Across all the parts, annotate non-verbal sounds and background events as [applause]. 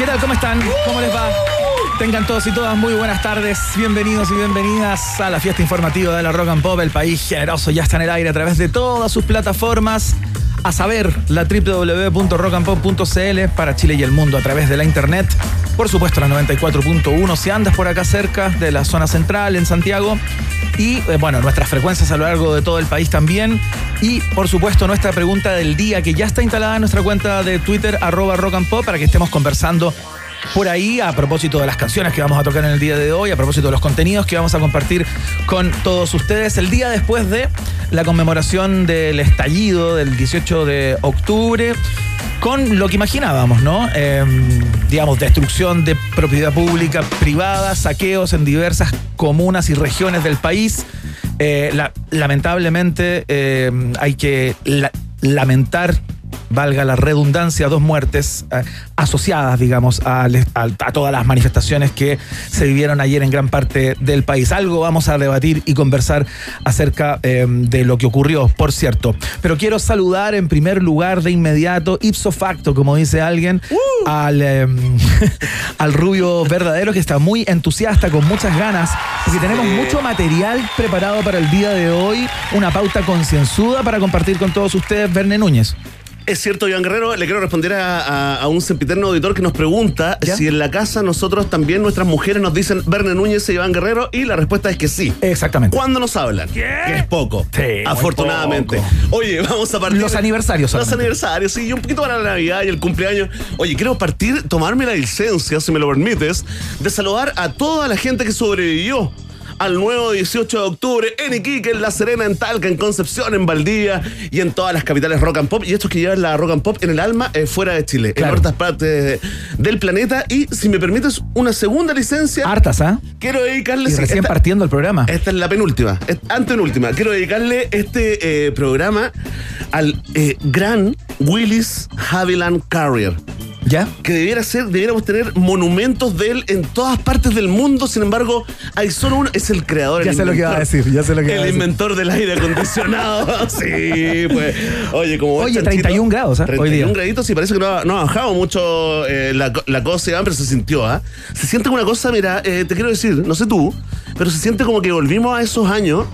¿Qué tal? ¿Cómo están? ¿Cómo les va? Tengan todos y todas muy buenas tardes. Bienvenidos y bienvenidas a la fiesta informativa de la Rock and Pop. El país generoso ya está en el aire a través de todas sus plataformas. A saber, la www.rockandpop.cl para Chile y el mundo a través de la internet. Por supuesto, la 94.1 si andas por acá cerca de la zona central en Santiago. Y eh, bueno, nuestras frecuencias a lo largo de todo el país también. Y por supuesto, nuestra pregunta del día que ya está instalada en nuestra cuenta de Twitter, arroba rock and pop, para que estemos conversando por ahí a propósito de las canciones que vamos a tocar en el día de hoy, a propósito de los contenidos que vamos a compartir con todos ustedes el día después de la conmemoración del estallido del 18 de octubre con lo que imaginábamos, ¿no? Eh, digamos, destrucción de propiedad pública privada, saqueos en diversas comunas y regiones del país. Eh, la, lamentablemente eh, hay que la, lamentar valga la redundancia, dos muertes eh, asociadas, digamos, a, a, a, todas las manifestaciones que se vivieron ayer en gran parte del país. Algo vamos a debatir y conversar acerca eh, de lo que ocurrió, por cierto. Pero quiero saludar en primer lugar de inmediato, ipso facto, como dice alguien, uh. al, eh, [laughs] al rubio verdadero que está muy entusiasta, con muchas ganas, porque sí. tenemos mucho material preparado para el día de hoy, una pauta concienzuda para compartir con todos ustedes, Verne Núñez. Es cierto, Iván Guerrero, le quiero responder a, a, a un sempiterno auditor que nos pregunta ¿Ya? si en la casa nosotros también, nuestras mujeres nos dicen Verne Núñez e Iván Guerrero, y la respuesta es que sí. Exactamente. ¿Cuándo nos hablan? ¿Qué? Que es poco. Sí, afortunadamente. Poco. Oye, vamos a partir. Los aniversarios. Los aniversarios, sí, y un poquito para la Navidad y el cumpleaños. Oye, quiero partir, tomarme la licencia, si me lo permites, de saludar a toda la gente que sobrevivió al nuevo 18 de octubre en Iquique, en La Serena, en Talca, en Concepción, en Valdivia y en todas las capitales rock and pop. Y estos que llevan la rock and pop en el alma eh, fuera de Chile, claro. en otras partes del planeta. Y si me permites, una segunda licencia. Hartas, ¿ah? ¿eh? Quiero dedicarle. Y recién esta, partiendo el programa. Esta es la penúltima, antepenúltima. Quiero dedicarle este eh, programa al eh, gran Willis Haviland Carrier. ¿Ya? Que debiera ser, debiéramos tener monumentos de él en todas partes del mundo. Sin embargo, hay solo uno. Es el creador. Ya el sé lo que iba a decir, ya sé lo que El inventor del aire acondicionado. [laughs] [laughs] sí, pues. Oye, como. Oye, 31 grados, ¿eh? 31 Hoy día. graditos, sí, parece que no ha, no ha bajado mucho eh, la, la, cosa, pero se sintió, ¿ah? ¿eh? Se siente una cosa, mira, eh, te quiero decir, no sé tú, pero se siente como que volvimos a esos años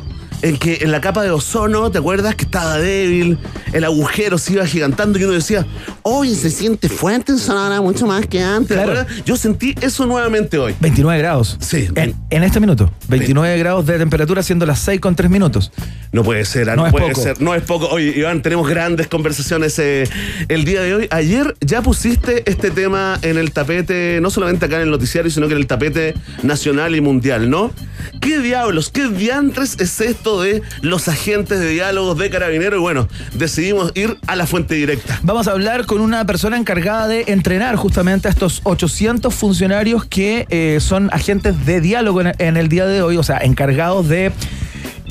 en que en la capa de ozono, ¿te acuerdas? Que estaba débil, el agujero se iba agigantando y uno decía, hoy se siente fuerte en Sonora mucho más que antes. Claro. Yo sentí eso nuevamente hoy. 29 grados. Sí. En, en este minuto. 29 sí. grados de temperatura siendo las 6 con 3 minutos. No puede ser, no, no es puede poco. ser. No es poco. Oye, Iván, tenemos grandes conversaciones eh, el día de hoy. Ayer ya pusiste este tema en el tapete, no solamente acá en el noticiario, sino que en el tapete nacional y mundial, ¿no? ¿Qué diablos, qué diantres es esto de los agentes de diálogos de Carabineros? Y bueno, decidimos ir a la fuente directa. Vamos a hablar con una persona encargada de entrenar justamente a estos 800 funcionarios que eh, son agentes de diálogo en, en el día de hoy, o sea, encargados de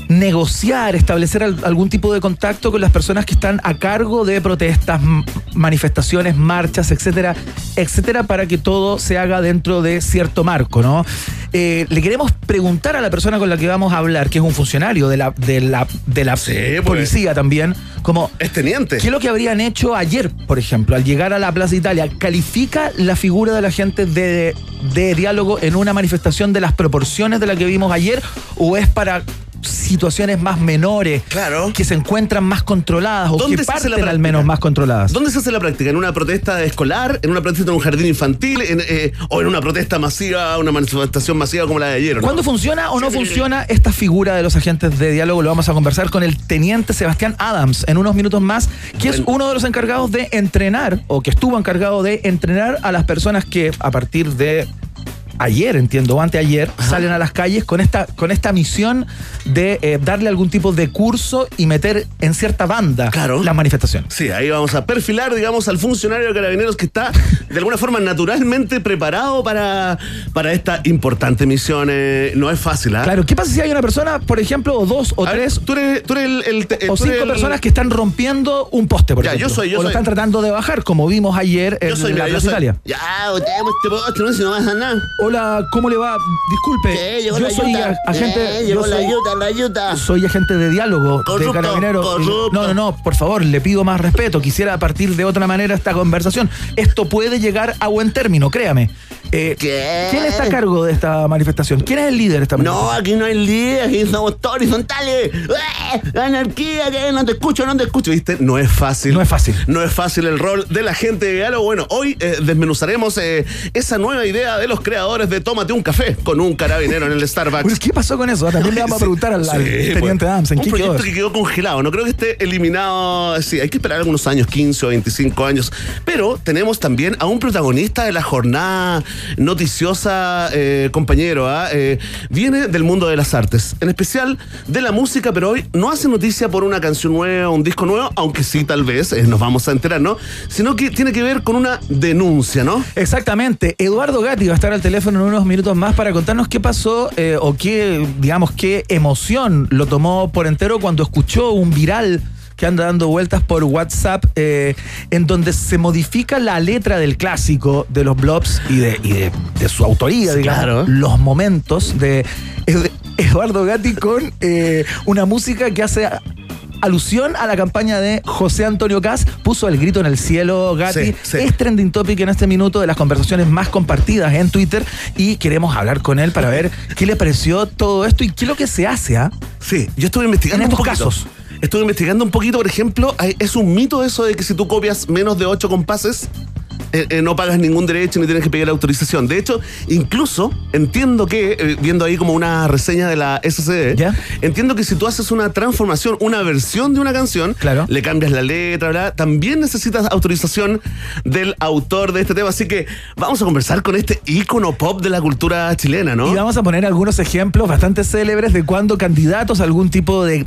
negociar, establecer algún tipo de contacto con las personas que están a cargo de protestas, manifestaciones, marchas, etcétera, etcétera, para que todo se haga dentro de cierto marco, ¿no? Eh, le queremos preguntar a la persona con la que vamos a hablar, que es un funcionario de la, de la, de la sí, policía pues. también, como... Es teniente. ¿Qué es lo que habrían hecho ayer, por ejemplo, al llegar a la Plaza Italia? ¿Califica la figura de la gente de, de diálogo en una manifestación de las proporciones de la que vimos ayer o es para situaciones más menores, Claro. que se encuentran más controladas o ¿Dónde que parten al menos más controladas. ¿Dónde se hace la práctica? ¿En una protesta escolar? ¿En una protesta en un jardín infantil? En, eh, ¿O en una protesta masiva, una manifestación masiva como la de ayer? ¿o no? ¿Cuándo funciona o no Sí, sí, sí. funciona esta figura de los agentes de diálogo? Lo vamos a conversar con el teniente Sebastián Adams en unos minutos más, que es uno de los encargados de entrenar, o que estuvo encargado de entrenar a las personas que a partir de ayer, entiendo, o anteayer, salen a las calles con esta, con esta misión de eh, darle algún tipo de curso y meter en cierta banda Claro. las manifestaciones. Sí, ahí vamos a perfilar, digamos, al funcionario de carabineros que está de alguna forma naturalmente preparado para, para esta importante misión. eh, no es fácil, ¿ah? Claro, ¿qué pasa si hay una persona, por ejemplo, o dos o A ver, tres tú eres, tú eres el, o tú cinco eres personas que están rompiendo un poste, por Ya, ejemplo. yo soy, yo o lo están tratando de bajar, como vimos ayer en Yo soy, la mira, yo soy. Italia. Ya, botemos este poste, no, si no pasa nada. Hola, ¿cómo le va? Disculpe, llegó yo la soy agente, Eh, yo llegó la soy, la agente de diálogo de carabineros. No, no, no, por favor, le pido más respeto. Quisiera partir de otra manera esta conversación. Esto puede llegar a buen término, créame. Eh. ¿Quién está a cargo de esta manifestación? ¿Quién es el líder de esta No, manifestación? aquí no hay líder, aquí somos todos horizontales. ¡Eh! Anarquía, que no te escucho, no te escucho. ¿Viste? No es fácil. No es fácil. No es fácil el rol de la gente de diálogo. Bueno, hoy eh, desmenuzaremos eh, esa nueva idea de los creadores de Tómate un café con un carabinero en el Starbucks. ¿Qué pasó con eso? También le vamos a [laughs] preguntar al, al Sí, teniente pues, Adams. ¿En un qué quedó proyecto eso? que quedó congelado. No creo que esté eliminado. Sí, hay que esperar algunos años, 15 o 25 años. Pero tenemos también a un protagonista de la jornada noticiosa, eh, compañero. ¿ah? Eh, viene del mundo de las artes, en especial de la música, pero hoy no hace noticia por una canción nueva, un disco nuevo, aunque sí, tal vez, eh, nos vamos a enterar, ¿no? Sino que tiene que ver con una denuncia, ¿no? Exactamente. Eduardo Gatti va a estar al teléfono en unos minutos más para contarnos qué pasó eh, o qué, digamos, qué emoción lo tomó por entero cuando escuchó un viral que anda dando vueltas por WhatsApp eh, en donde se modifica la letra del clásico de los Blobs y de, y de, de su autoría, Sí, digamos, claro. los momentos de Ed- Eduardo Gatti con eh, una música que hace alusión a la campaña de José Antonio Cas, puso el grito en el cielo, Gatti. Sí, sí. Es trending topic en este minuto de las conversaciones más compartidas en Twitter y queremos hablar con él para ver qué le pareció todo esto y qué es lo que se hace, ¿ah? Sí, yo estuve investigando En estos un casos. Estuve investigando un poquito, por ejemplo, es un mito eso de que si tú copias menos de 8 compases, eh, eh, no pagas ningún derecho ni tienes que pedir autorización. De hecho, incluso entiendo que, eh, viendo ahí como una reseña de la SCD, ¿Ya? entiendo que si tú haces una transformación, una versión de una canción, Claro. le cambias la letra, bla, también necesitas autorización del autor de este tema. Así que vamos a conversar con este ícono pop de la cultura chilena, ¿no? Y vamos a poner algunos ejemplos bastante célebres de cuando candidatos a algún tipo de,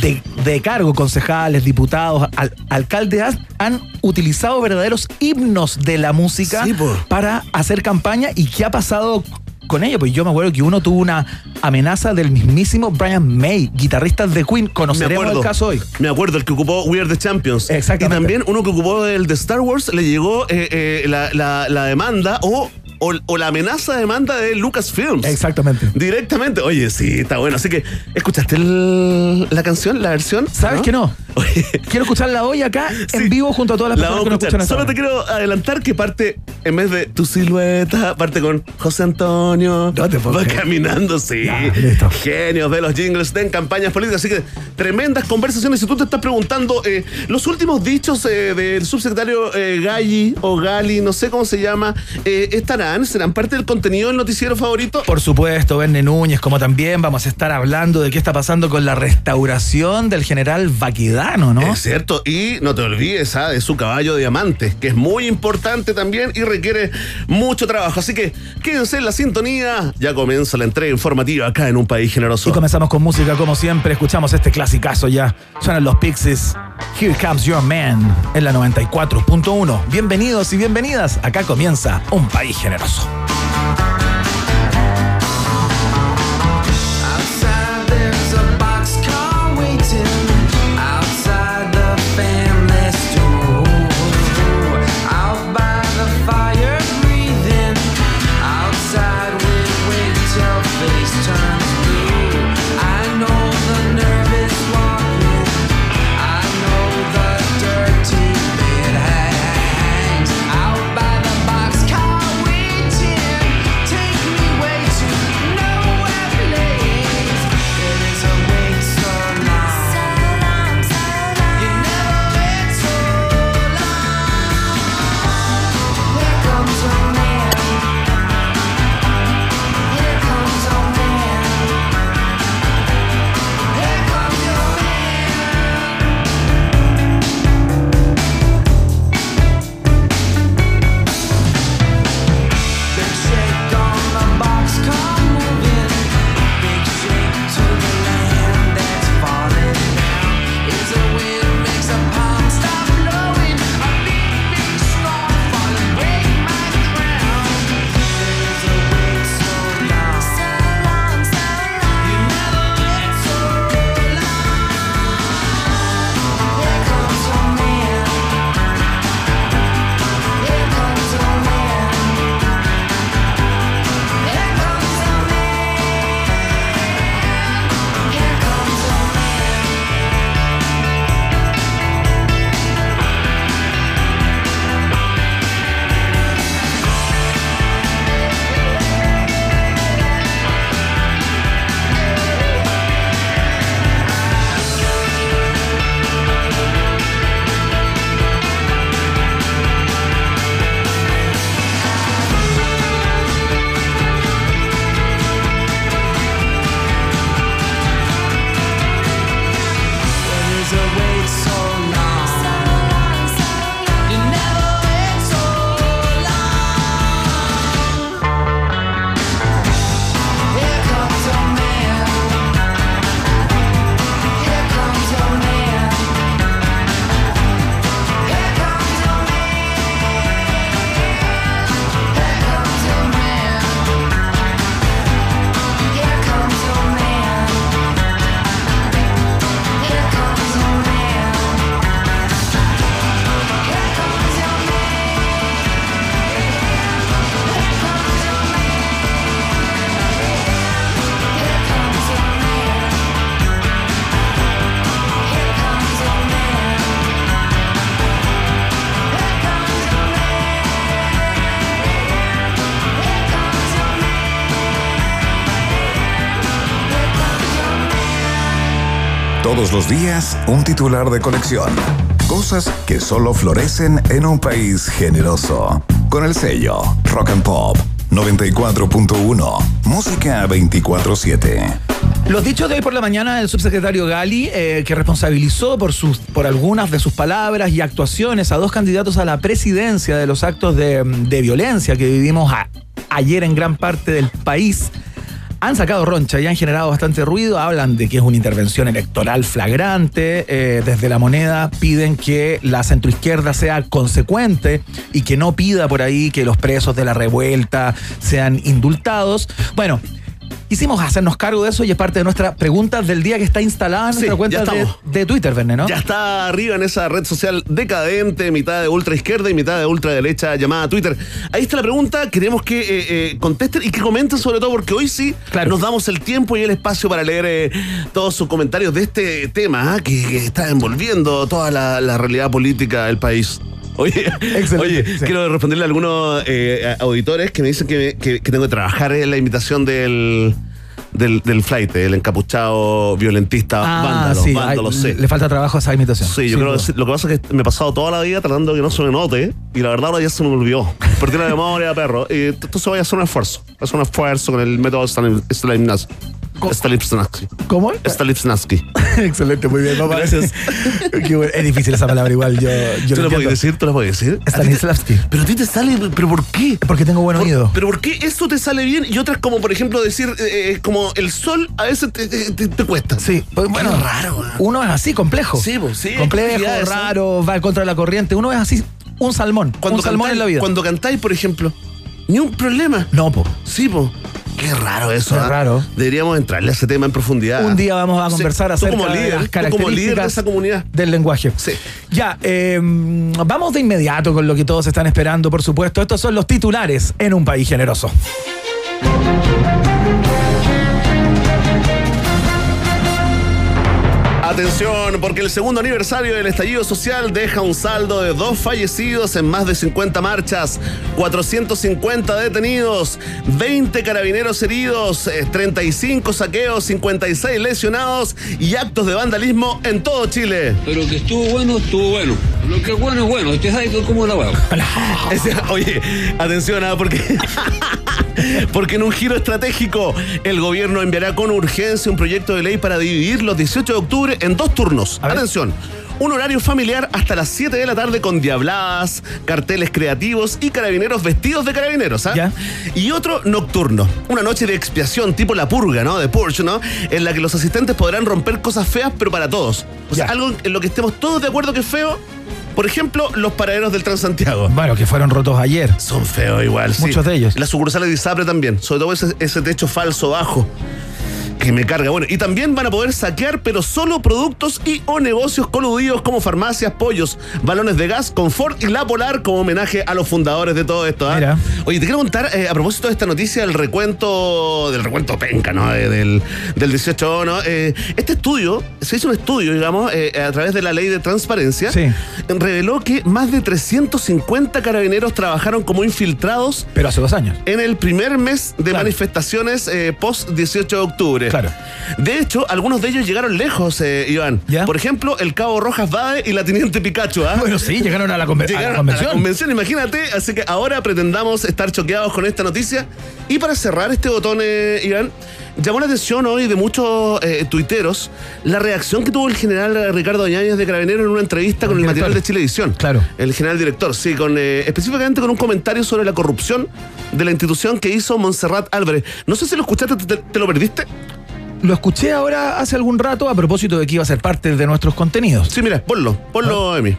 de- de cargo, concejales, diputados, al- alcaldes, han- han utilizado verdaderos himnos de la música Sí, po. para hacer campaña y qué ha pasado con ello. Pues yo me acuerdo que uno tuvo una amenaza del mismísimo Brian May, guitarrista de Queen. Conoceremos acuerdo, el caso hoy. Me acuerdo, el que ocupó We Are the Champions. Exactamente. Y también uno que ocupó el de Star Wars le llegó eh, eh, la, la- la demanda o, o, o la amenaza de demanda de Lucasfilms. Exactamente. Directamente. Oye, sí, está bueno. Así que, ¿escuchaste el- la canción, la versión? ¿Sabes que no? [laughs] Oye, Quiero escucharla hoy acá en vivo junto a todas las la personas que nos escuchan. hasta Solo ahora. te quiero adelantar que parte, en vez de tu silueta, parte con José Antonio. No te puedo Va caminando, sí. Ya, listo. Genios de los jingles de en campañas políticas. Así que tremendas conversaciones. Si tú te estás preguntando, eh, los últimos dichos eh, del subsecretario eh, Galli o Gali, no sé cómo se llama, eh, estarán, serán parte del contenido del noticiero favorito. Por supuesto, Verne Núñez, como también vamos a estar hablando de qué está pasando con la restauración del general Baquedano, ¿no? Es cierto, y no te olvides ah, de su caballo diamante, que es muy importante también y requiere mucho trabajo. Así que quédense en la sintonía, ya comienza la entrega informativa acá en un país generoso. Y comenzamos con música como siempre, escuchamos este clasicazo ya. Suenan los Pixies. Here Comes Your Man en la 94.1. Bienvenidos y bienvenidas. Acá comienza un país generoso. generoso. Todos los días, un titular de colección. Cosas que solo florecen en un país generoso. Con el sello Rock and Pop 94.1. Música 24-7. Los dichos de hoy por la mañana del subsecretario Gali, eh, que responsabilizó por, sus, por algunas de sus palabras y actuaciones a dos candidatos a la presidencia de los actos de, violencia que vivimos ayer en gran parte del país, han sacado roncha y han generado bastante ruido. Hablan de que es una intervención electoral flagrante. eh, desde la moneda piden que la centroizquierda sea consecuente y que no pida por ahí que los presos de la revuelta sean indultados. Bueno. Quisimos hacernos cargo de eso y es parte de nuestra pregunta del día que está instalada en Sí, nuestra cuenta de, Twitter, Verne, ¿no? Ya está arriba en esa red social decadente, mitad de ultra izquierda y mitad de ultra derecha llamada Twitter. Ahí está la pregunta, queremos que eh, eh, contesten y que comenten sobre todo porque hoy sí Claro. nos damos el tiempo y el espacio para leer eh, todos sus comentarios de este tema ah, que, que está envolviendo toda la, la realidad política del país. Oye, Excelente, oye sí. quiero responderle a algunos eh, auditores que me dicen que, que- que tengo que trabajar en la imitación del... Del, del flight, el encapuchado violentista, vándalo, Ah, sí, vándalo, sí. le falta trabajo a esa imitación. Sí, yo creo que lo que pasa es que me he pasado toda la vida tratando de que no se me note y la verdad ahora ya se me olvidó. Perdí la [laughs] memoria, perro. Y entonces voy a hacer un esfuerzo. Voy a hacer un esfuerzo con el método Stalin- Stanislavski. Stanislavski. ¿Cómo es? Stanislavski. [laughs] Excelente, muy bien, papá. Gracias. [laughs] Qué bueno. Es difícil esa palabra igual, yo, yo ¿Tú lo puedes decir? ¿Tú la puedes decir? Stanislavski. Pero a ti te sale, ¿pero por qué? Porque tengo buen Por- oído. Pero ¿por qué eso te sale bien y otras como, por ejemplo, decir, eh, eh, como el sol a veces te, te- te- te cuesta? Sí, pues bueno, Qué raro, ¿eh? uno es así, complejo. Sí, pues, sí, Complejo, raro, va contra la corriente. Uno es así, un salmón. un salmón cantáis- en la vida. Cuando cantáis, por ejemplo, ni un problema. No, po. Sí, po. Qué raro eso. Qué ¿ah? raro. Deberíamos entrarle a ese tema en profundidad. Un día vamos a Sí, conversar tú acerca como líder, de las tú como líder de características esa comunidad. del lenguaje. Sí. Ya, eh, vamos de inmediato con lo que todos están esperando, por supuesto. Estos son los titulares en un país generoso. Atención, porque el segundo aniversario del estallido social deja un saldo de dos fallecidos en más de 50 marchas, 450 detenidos, 20 carabineros heridos, eh, 35 saqueos, 56 lesionados y actos de vandalismo en todo Chile. Pero que estuvo bueno, estuvo bueno. Lo que es bueno es bueno. Usted sabe cómo la va. [laughs] Oye, atención, ah, porque, [laughs] porque en un giro estratégico el gobierno enviará con urgencia un proyecto de ley para dividir los 18 de octubre en dos turnos. Atención. Un horario familiar hasta las 7 de la tarde con diabladas, carteles creativos y carabineros vestidos de carabineros, ¿ah? Ya. Y otro nocturno. Una noche de expiación tipo la purga, ¿no? De Purge, ¿no? En la que los asistentes podrán romper cosas feas, pero para todos. O sea, Ya. algo en lo que estemos todos de acuerdo que es feo. Por ejemplo, los paraderos del Transantiago. Bueno, que fueron rotos ayer. Son feos igual, sí. Muchos de ellos. Las sucursales de Isapre también. Sobre todo ese, ese techo falso bajo. Que me carga. Bueno, y también van a poder saquear, pero solo productos y o negocios coludidos como farmacias, pollos, balones de gas, confort y la polar como homenaje a los fundadores de todo esto. ¿ah? Mira. Oye, te quiero contar, eh, a propósito de esta noticia del recuento, del recuento penca, ¿no? Eh, del, del 18, ¿no? Eh, este estudio, se hizo un estudio, digamos, eh, a través de la ley de transparencia, Sí. reveló que más de 350 carabineros trabajaron como infiltrados Pero hace dos años. en el primer mes de Claro. manifestaciones eh, post 18 de octubre. Claro. De hecho, algunos de ellos llegaron lejos, eh, Iván. ¿Ya? Por ejemplo, el cabo Rojas Bade y la teniente Pikachu. ¿ah? Bueno, sí, llegaron a la, conve- a la Llegaron a la convención. convención, imagínate. Así que ahora pretendamos estar choqueados con esta noticia. Y para cerrar este botón, eh, Iván, llamó la atención hoy de muchos eh, tuiteros la reacción que tuvo el general Ricardo Ñañez de Carabinero en una entrevista con el, El material de Chilevisión. Claro. El general director, sí, con eh, específicamente con un comentario sobre la corrupción de la institución que hizo Montserrat Álvarez. No sé si lo escuchaste, te, te lo perdiste. Lo escuché ahora hace algún rato a propósito de que iba a ser parte de nuestros contenidos. Sí, mira, ponlo, ponlo, Emi.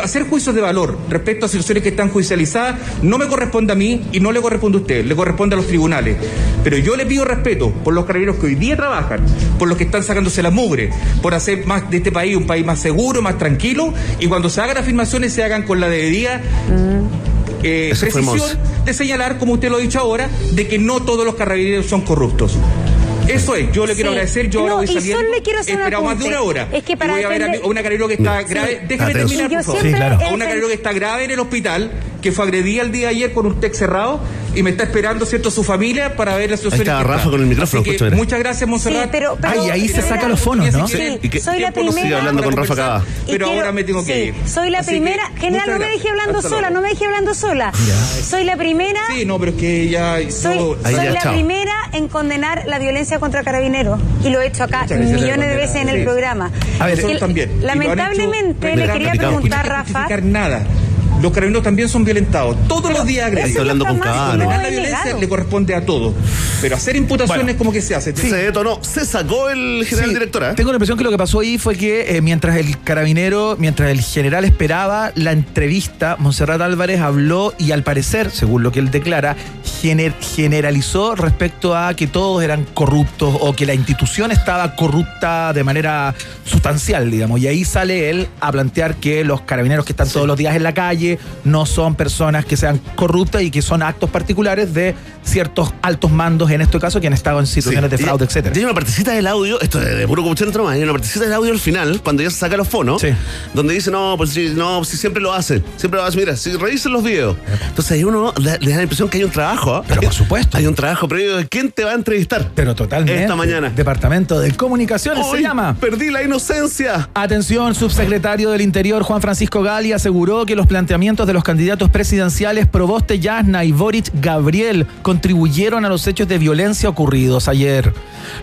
Hacer juicios de valor respecto a situaciones que están judicializadas no me corresponde a mí y no le corresponde a usted, le corresponde a los tribunales. Pero yo le pido respeto por los carabineros que hoy día trabajan, por los que están sacándose la mugre, por hacer más de este país un país más seguro, más tranquilo, y cuando se hagan afirmaciones se hagan con la debida eh, Ese fue precisión de señalar, como usted lo ha dicho ahora, de que no todos los carabineros son corruptos. Eso es, yo le quiero Sí. agradecer, yo ahora No, voy y saliendo. solo le quiero hacer esperado más de una hora. Es que Y para voy a ver a, una carabinero que está grave. Déjeme Atención. terminar, Y por favor. Sí, claro. A una carabinero que está grave en el hospital, que fue agredida el día de ayer con un TEC cerrado, y me está esperando, ¿cierto?, su familia para ver la situación. que Rafa está. con el micrófono, Así que muchas gracias, Monserrat. Sí, pero, pero- Ay, ahí se saca los fonos, ¿no? Sí, ¿Y qué soy la primera. hablando con Rafa Cava? Y Pero quiero- ahora me tengo que sí, ir. Soy la Así que, primera. General, no me deje hablando sola, luego. no me deje hablando sola. Soy la primera. Sí, no, pero es que ya... Soy, yo- Ahí soy ya, la chao. primera en condenar la violencia contra carabineros y lo he hecho acá millones de veces en el Sí. programa. A ver, también. Lamentablemente le quería preguntar, Rafa. nada. Los carabineros también son violentados. Todos los días. Estoy hablando con Condenar la violencia le corresponde a todos. Pero hacer imputaciones Bueno. como que se hace. Se detonó, se sacó el general Sí, director, ¿eh? Tengo la impresión que lo que pasó ahí fue que eh, mientras el carabinero, mientras el general esperaba la entrevista, Monserrat Álvarez habló y al parecer, según lo que él declara, gener- generalizó respecto a que todos eran corruptos o que la institución estaba corrupta de manera sustancial, digamos. Y ahí sale él a plantear que los carabineros que están todos los días en la calle no son personas que sean corruptas y que son actos particulares de ciertos altos mandos, en este caso, que han estado en situaciones de fraude, y hay una partecita del audio, esto es de puro copuchento más, hay una partecita del audio al final, cuando ya se saca los fonos, Sí. donde dice, no, pues sí, no, si siempre lo hace, siempre lo hace, mira, si revisen los videos. Entonces ahí uno le, le da la impresión que hay un trabajo. ¿ah? Pero por supuesto. [laughs] Hay un trabajo previo de quién te va a entrevistar. Pero totalmente. Esta mañana. Departamento de Comunicaciones se llama. Perdí la inocencia. Atención, subsecretario del Interior Juan Francisco Gali aseguró que los planteamientos de los candidatos presidenciales Proboste Yasna y Boric Gabriel contribuyeron a los hechos de violencia ocurridos ayer.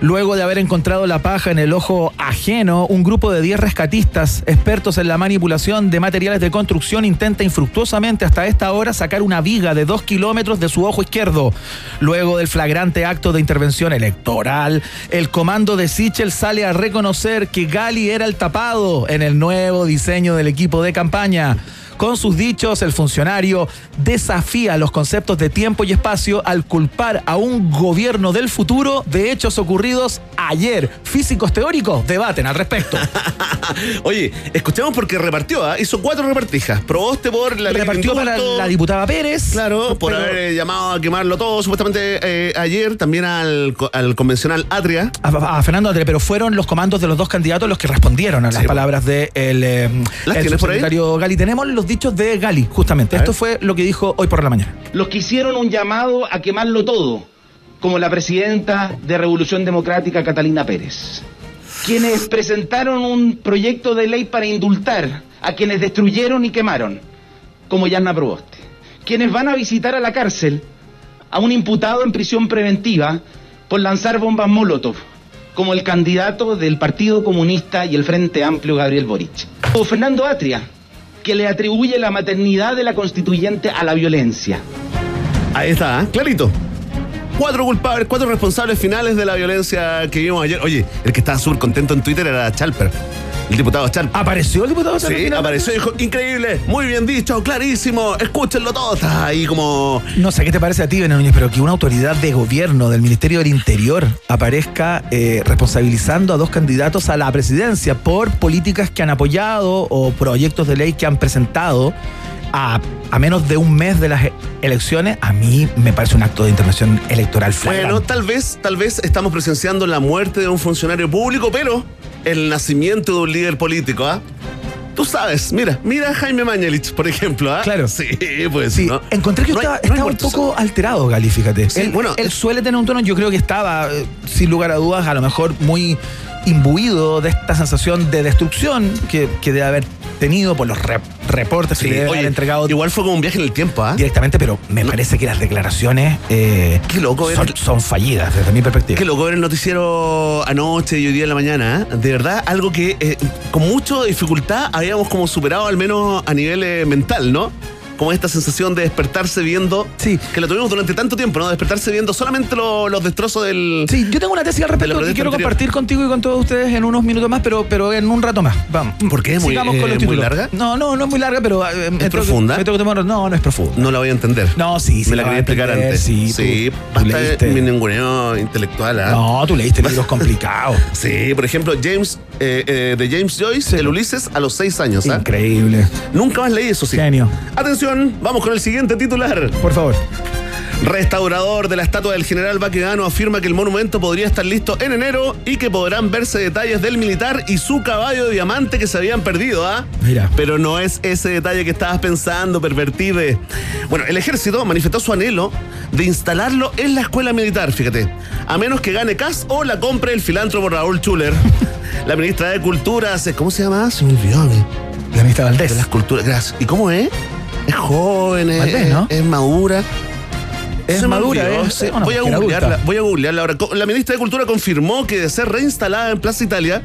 Luego de haber encontrado la paja en el ojo ajeno, un grupo de 10 rescatistas expertos en la manipulación de materiales de construcción intenta infructuosamente hasta esta hora sacar una viga de 2 kilómetros de su ojo izquierdo. Luego del flagrante acto de intervención electoral, el comando de Sichel sale a reconocer que Gali era el tapado en el nuevo diseño del equipo de campaña. Con sus dichos, el funcionario desafía los conceptos de tiempo y espacio al culpar a un gobierno del futuro de hechos ocurridos ayer. Físicos teóricos debaten al respecto. [laughs] Oye, escuchamos porque repartió, ¿ah? hizo cuatro repartijas. Proboste por la de Repartió para la diputada Pérez. Claro, por pero- haber eh, llamado a quemarlo todo, supuestamente eh, ayer, también al, al convencional Atria. a, a Fernando André, pero fueron los comandos de los dos candidatos los que respondieron a las Sí. palabras de el, eh, Gali. Tenemos los dichos de Gali, justamente. A Esto ver. fue lo que dijo hoy por la mañana. los que hicieron un llamado a quemarlo todo, como la presidenta de Revolución Democrática Catalina Pérez, quienes presentaron un proyecto de ley para indultar a quienes destruyeron y quemaron, como Yanna Proboste, quienes van a visitar a la cárcel a un imputado en prisión preventiva por lanzar bombas Molotov, como el candidato del Partido Comunista y el Frente Amplio Gabriel Boric, o Fernando Atria, que le atribuye la maternidad de la constituyente a la violencia. Ahí está, ¿eh? clarito. Cuatro culpables, cuatro responsables finales de la violencia que vimos ayer. Oye, el que estaba súper contento en Twitter era Chalper, el diputado Chalper. ¿Apareció el diputado? Sí, Finalmente? apareció y dijo, increíble, muy bien dicho, clarísimo, escúchenlo todo. Está ahí como... No sé qué te parece a ti, Núñez, pero que una autoridad de gobierno del Ministerio del Interior aparezca eh, responsabilizando a dos candidatos a la presidencia por políticas que han apoyado o proyectos de ley que han presentado a, a menos de un mes de las elecciones, a mí me parece un acto de intervención electoral flagrante. Bueno, tal vez, tal vez estamos presenciando la muerte de un funcionario público, pero el nacimiento de un líder político, ¿ah? Tú sabes, mira, mira a Jaime Mañalich, por ejemplo, ¿ah? Claro. Sí, pues. Sí, ¿no? encontré que No hay- estaba, no hay estaba un poco alterado, Gali, fíjate. Sí, él, bueno, él suele tener un tono, yo creo que estaba, eh, sin lugar a dudas, a lo mejor muy imbuido de esta sensación de destrucción que, que debe haber tenido por los rep- reportes Sí, que le haber entregado igual fue como un viaje en el tiempo, ¿ah? directamente, pero me parece que las declaraciones eh, Qué loco son, son fallidas desde mi perspectiva. Qué loco ver el noticiero anoche y hoy día en la mañana. ¿eh? De verdad, algo que eh, con mucha dificultad habíamos como superado, al menos a nivel eh, mental, ¿no? Como esta sensación de despertarse viendo. Sí. Que la tuvimos durante tanto tiempo, ¿no? Despertarse viendo solamente lo- los destrozos del. Sí, yo tengo una tesis al respecto que quiero anterior. compartir contigo y con todos ustedes en unos minutos más, pero, pero en un rato más. Vamos. ¿Por qué? ¿Es muy- Sigamos eh, con los muy larga? No, no, no es muy larga, pero. eh, me tengo que- profunda? me tengo que tomar- no, no es profunda. No la voy a entender. No, sí, sí. Me la quería a explicar entender, antes. Sí, sí tú- mi ninguneo intelectual, ¿ah? No, tú leíste libros complicados. [laughs] Sí, por ejemplo, James, eh, eh, de James Joyce, el Ulises, a los seis años, ¿ah? Increíble. Nunca más leí eso, sí. Genio. Atención, vamos con el siguiente titular. Por favor. Restaurador de la estatua del general Baquedano afirma que el monumento podría estar listo en enero y que podrán verse detalles del militar y su caballo de diamante que se habían perdido, ¿ah? Mira. Pero no es ese detalle que estabas pensando, pervertide. Bueno, el ejército manifestó su anhelo de instalarlo en la escuela militar, fíjate. A menos que gane CAS o la compre el filántropo Raúl Schuller. [laughs] la ministra de Cultura, se- ¿cómo se llama? Se me olvidó. La ministra Valdés. De las culturas, gracias. ¿Y cómo es? Es joven, es, Valdés, ¿no? es madura. Es madura, olvidó. es- Sí, una voy, a googlearla, voy a googlearla ahora. La ministra de Cultura confirmó que de ser reinstalada en Plaza Italia,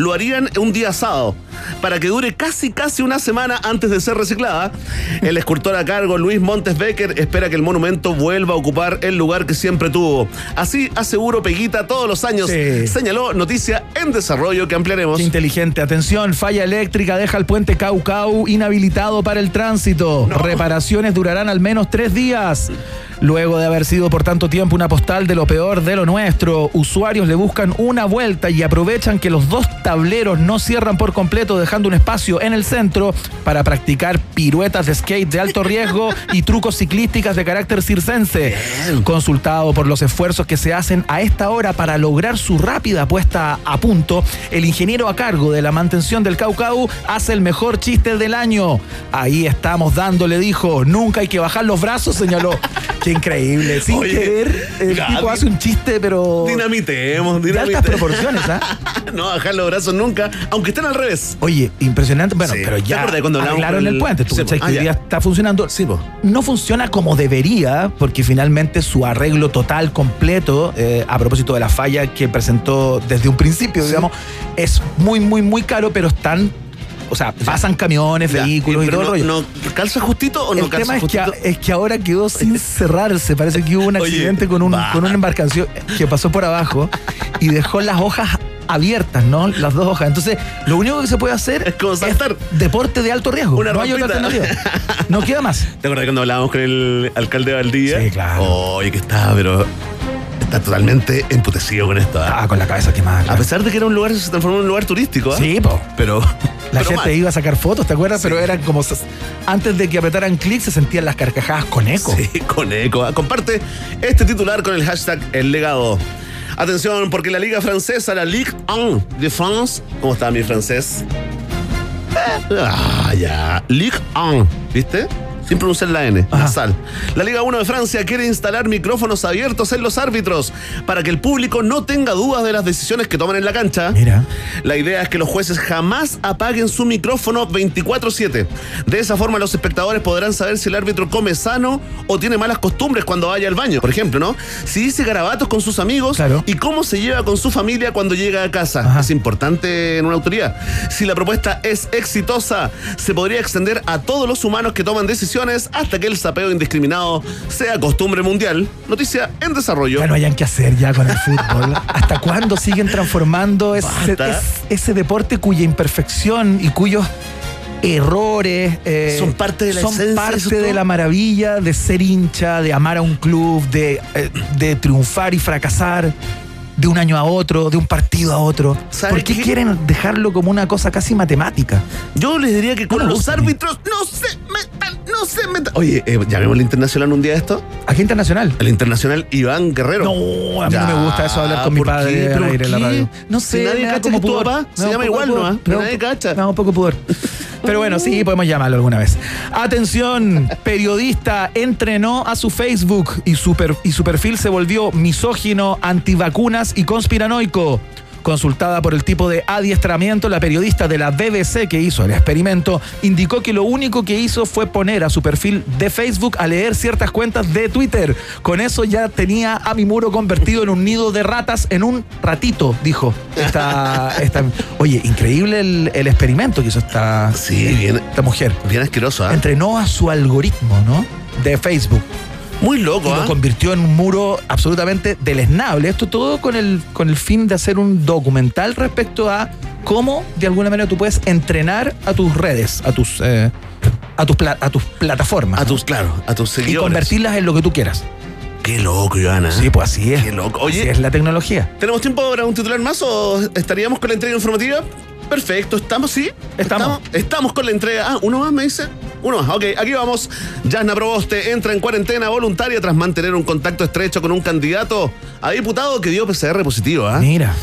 lo harían un día sábado, para que dure casi casi una semana antes de ser reciclada. El escultor a cargo, Luis Montes Becker, espera que el monumento vuelva a ocupar el lugar que siempre tuvo. Así aseguro Peguita todos los años. Sí. Señaló noticia en desarrollo que ampliaremos. Qué inteligente. Atención, falla eléctrica deja el puente Caucau inhabilitado para el tránsito. Reparaciones durarán al menos tres días. Luego de haber sido por tanto tiempo una postal de lo peor de lo nuestro, usuarios le buscan una vuelta y aprovechan que los dos tableros no cierran por completo, dejando un espacio en el centro para practicar piruetas de skate de alto riesgo y trucos ciclísticas de carácter circense. Consultado por los esfuerzos que se hacen a esta hora para lograr su rápida puesta a punto, el ingeniero a cargo de la mantención del Caucau hace el mejor chiste del año. Ahí estamos dándole, dijo. Nunca hay que bajar los brazos, señaló. [laughs] Qué increíble. Sin Oye, querer, el Gaby. tipo hace un chiste, pero. Dinamitemos, de dinamitemos. altas proporciones, ¿ah? [laughs] no bajar los brazos nunca, aunque estén al revés. Oye, impresionante. Bueno, Sí. pero ¿Te ya acuerdas cuando hablamos arreglaron con el el- puente. Tú Sí, que Ah, hoy día está funcionando. Sí, po. No funciona como debería, porque finalmente su arreglo total, completo, eh, a propósito de la falla que presentó desde un principio, digamos, es muy, muy, muy caro, pero están. O sea, pasan camiones, Ya, vehículos y todo el no, rollo. no- ¿Calza justito o no el tema calza es que, justito? es que ahora quedó sin cerrarse. Parece que hubo un [laughs] Oye, accidente con, un, con una embarcación que pasó por abajo y dejó las hojas abiertas, ¿no? Las dos hojas. Entonces, lo único que se puede hacer Es como saltar. deporte de alto riesgo. Una no hay otra. No queda más. [laughs] ¿Te acuerdas cuando hablábamos con el alcalde de Valdivia? Sí, claro. Oye, que estaba, pero está totalmente emputecido con esto. ¿ah? Ah, con la cabeza quemada. A claro. pesar de que era un lugar, se transformó en un lugar turístico. ¿ah? Sí, po. Pero. La pero gente mal. iba a sacar fotos, ¿te acuerdas? Pero eran como. Antes de que apretaran clic, se sentían las carcajadas con eco. Sí, con eco. ¿ah? Comparte este titular con el hashtag El Legado. Atención, porque la liga francesa, la Ligue 1 de France. ¿Cómo está mi francés? Ah, ya. Ligue 1, ¿viste? Sin pronunciar la N, Ajá. nasal. La Liga 1 de Francia quiere instalar micrófonos abiertos en los árbitros para que el público no tenga dudas de las decisiones que toman en la cancha. Mira. La idea es que los jueces jamás apaguen su micrófono 24/7. De esa forma los espectadores podrán saber si el árbitro come sano o tiene malas costumbres cuando vaya al baño, por ejemplo, ¿no? Si dice garabatos con sus amigos Claro. y cómo se lleva con su familia cuando llega a casa. Ajá. Es importante en una autoridad. Si la propuesta es exitosa, se podría extender a todos los humanos que toman decisiones hasta que el sapeo indiscriminado sea costumbre mundial. Noticia en desarrollo. Ya no hayan que hacer ya con el fútbol. ¿Hasta cuándo siguen transformando ese, es- ese deporte cuya imperfección y cuyos errores eh, Son parte de la son esencia, parte de la maravilla de ser hincha, de amar a un club, de, eh, de triunfar y fracasar de un año a otro, de un partido a otro? ¿Sabe ¿Por qué, qué? quieren dejarlo como una cosa casi matemática? Yo les diría que con No los a árbitros no se metan, no se metan. Oye, eh, llamémosle internacional un día esto. Aquí internacional. El internacional Iván Guerrero. No, a mí Ya, no me gusta eso hablar con mi ¿por padre qué? al ¿Pero aire en la qué? radio. No Si sé, nadie me da cacha como que tu papá, se llama igual pudor. Me pero nadie cacha. Un poco pudor. [laughs] Pero bueno, sí, podemos llamarlo alguna vez. Atención, periodista entrenó a su Facebook y su, y su perfil se volvió misógino, antivacunas y conspiranoico. Consultada por el tipo de adiestramiento, la periodista de la BBC que hizo el experimento indicó que lo único que hizo fue poner a su perfil de Facebook a leer ciertas cuentas de Twitter. Con eso ya tenía a mi muro convertido en un nido de ratas en un ratito, dijo esta, [laughs] esta- Oye, increíble el, el experimento que hizo esta, Sí, bien, esta mujer. bien asqueroso, ¿ah? Entrenó a su algoritmo, ¿no? De Facebook Muy y loco, lo ¿ah? convirtió en un muro absolutamente deleznable. Esto todo con el, con el fin de hacer un documental respecto a cómo de alguna manera tú puedes entrenar a tus redes, a tus, eh, a tus, pla- a tus plataformas. A tus, claro, a tus y seguidores. convertirlas en lo que tú quieras. Qué loco, Ivana. Sí, pues así es. Qué loco. Oye. Así es la tecnología. ¿Tenemos tiempo para un titular más o estaríamos con la entrega informativa? Perfecto, ¿estamos? ¿Sí? Estamos. Estamos con la entrega. Ah, ¿uno más me dice? Uno más, ok, aquí vamos. Yasna Proboste entra en cuarentena voluntaria tras mantener un contacto estrecho con un candidato a diputado que dio PCR positivo. ¿ah? Mira.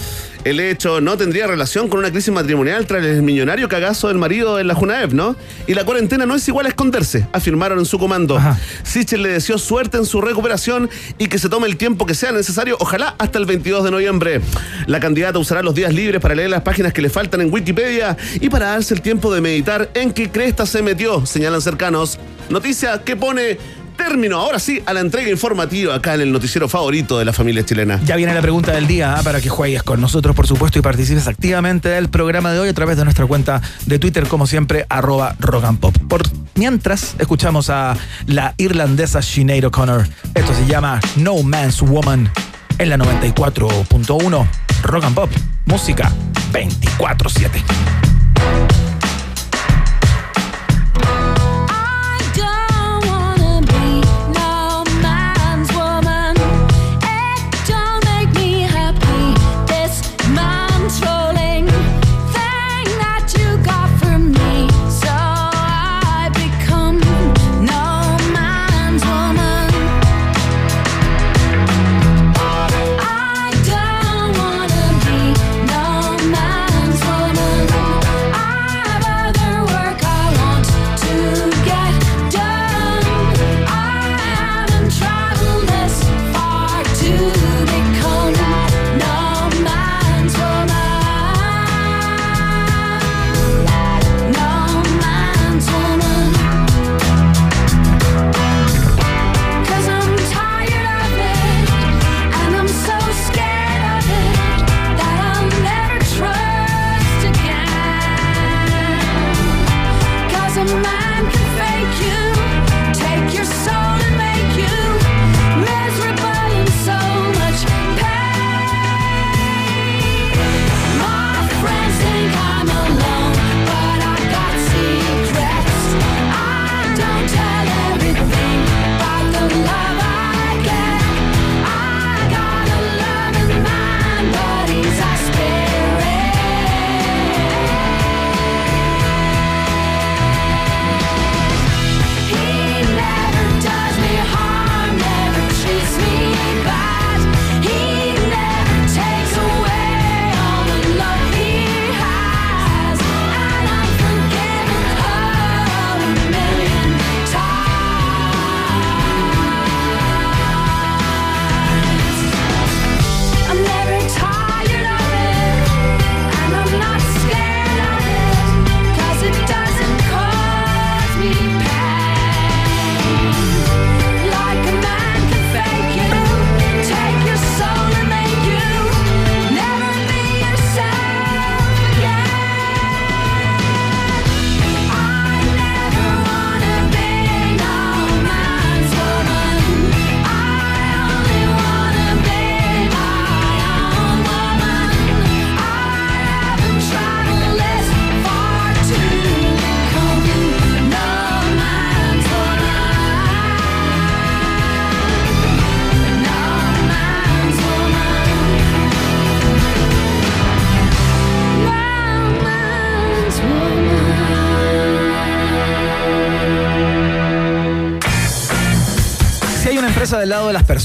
El hecho no tendría relación con una crisis matrimonial tras el millonario cagazo del marido en la Junaep, ¿no? Y la cuarentena no es igual a esconderse, afirmaron en su comando. Ajá. Sichel le deseó suerte en su recuperación y que se tome el tiempo que sea necesario, ojalá hasta el 22 de noviembre. La candidata usará los días libres para leer las páginas que le faltan en Wikipedia y para darse el tiempo de meditar en qué cresta se metió, señalan cercanos. Noticia que pone término, ahora sí, a la entrega informativa acá en el noticiero favorito de la familia chilena. Ya viene la pregunta del día ¿ah? para que juegues con nosotros, por supuesto, y participes activamente del programa de hoy a través de nuestra cuenta de Twitter, como siempre, arroba rock and pop. Por mientras, escuchamos a la irlandesa Sinead O'Connor. Esto se llama No Man's Woman en la 94.1 Rock and Pop. Música 24-7.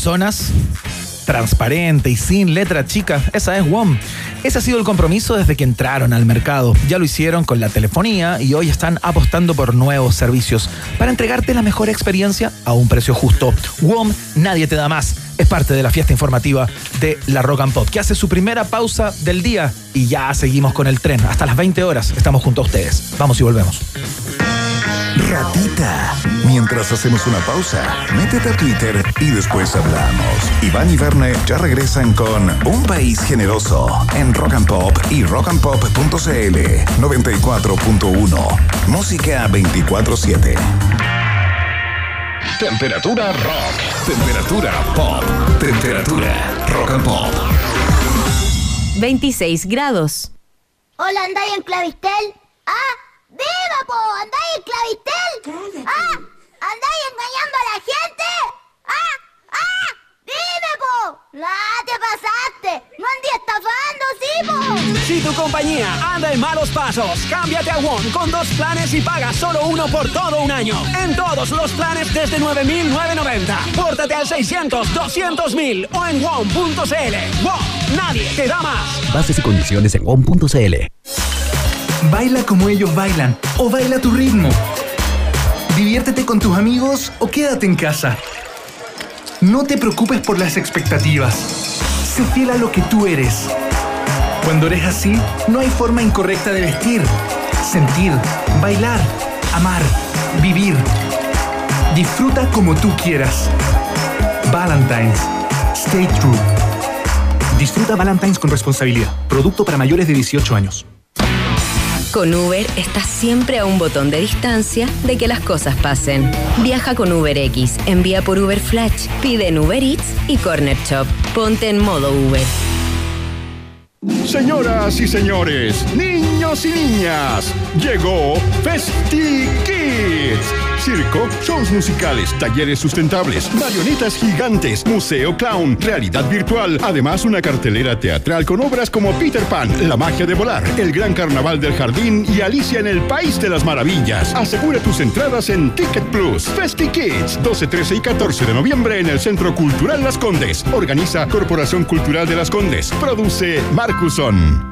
Personas, transparente y sin letra chica, esa es WOM. Ese ha sido el compromiso desde que entraron al mercado. Ya lo hicieron con la telefonía y hoy están apostando por nuevos servicios para entregarte la mejor experiencia a un precio justo. WOM, nadie te da más. Es parte de la fiesta informativa de la Rock and Pop, que hace su primera pausa del día y ya seguimos con el tren. Hasta las 20 horas estamos junto a ustedes. Vamos y volvemos. Ratita. Mientras hacemos una pausa, métete a Twitter y después hablamos. Iván y Verne ya regresan con Un País Generoso en Rock and Pop y rockandpop.cl 94.1. Música 24-7. Temperatura rock. Temperatura pop. Temperatura rock and pop. 26 grados. Hola, ¿andáis en Clavistel? ¡Ah! ¡Viva, po! ¿Andáis en Clavistel? ¡Ah! ¿Andáis engañando a la gente? ¡Ah! ¡Ah! ¡Dime, po! ¡No, te pasaste! ¡No estafando, sí, Si tu compañía anda en malos pasos, cámbiate a WOM con dos planes y paga solo uno por todo un año. En todos los planes desde 9.990. Pórtate al 600-200.000 o en WOM.cl. WOM, nadie te da más. Bases y condiciones en WOM.cl. Baila como ellos bailan o baila tu ritmo. Diviértete con tus amigos o quédate en casa. No te preocupes por las expectativas. Sé fiel a lo que tú eres. Cuando eres así, no hay forma incorrecta de vestir, sentir, bailar, amar, vivir. Disfruta como tú quieras. Valentine's. Stay true. Disfruta Valentine's con responsabilidad. Producto para mayores de 18 años. Con Uber estás siempre a un botón de distancia de que las cosas pasen. Viaja con UberX, envía por Uber Flash, pide en Uber Eats y Corner Shop. Ponte en modo Uber. Señoras y señores, y niñas, llegó Festi Kids. Circo, shows musicales, talleres sustentables, marionetas gigantes, museo clown, realidad virtual, además una cartelera teatral con obras como Peter Pan, La magia de volar, El gran carnaval del jardín y Alicia en el país de las maravillas. Asegura tus entradas en Ticket Plus. Festi Kids, 12, 13 y 14 de noviembre en el Centro Cultural Las Condes. Organiza Corporación Cultural de Las Condes. Produce Marcuson.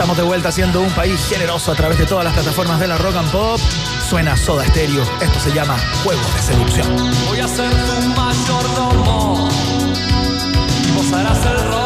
Estamos de vuelta siendo un país generoso a través de todas las plataformas de la Rock and Pop. Suena Soda Stereo. Esto se llama Juegos de Seducción. Voy a ser tu mayordomo. Vos harás el rol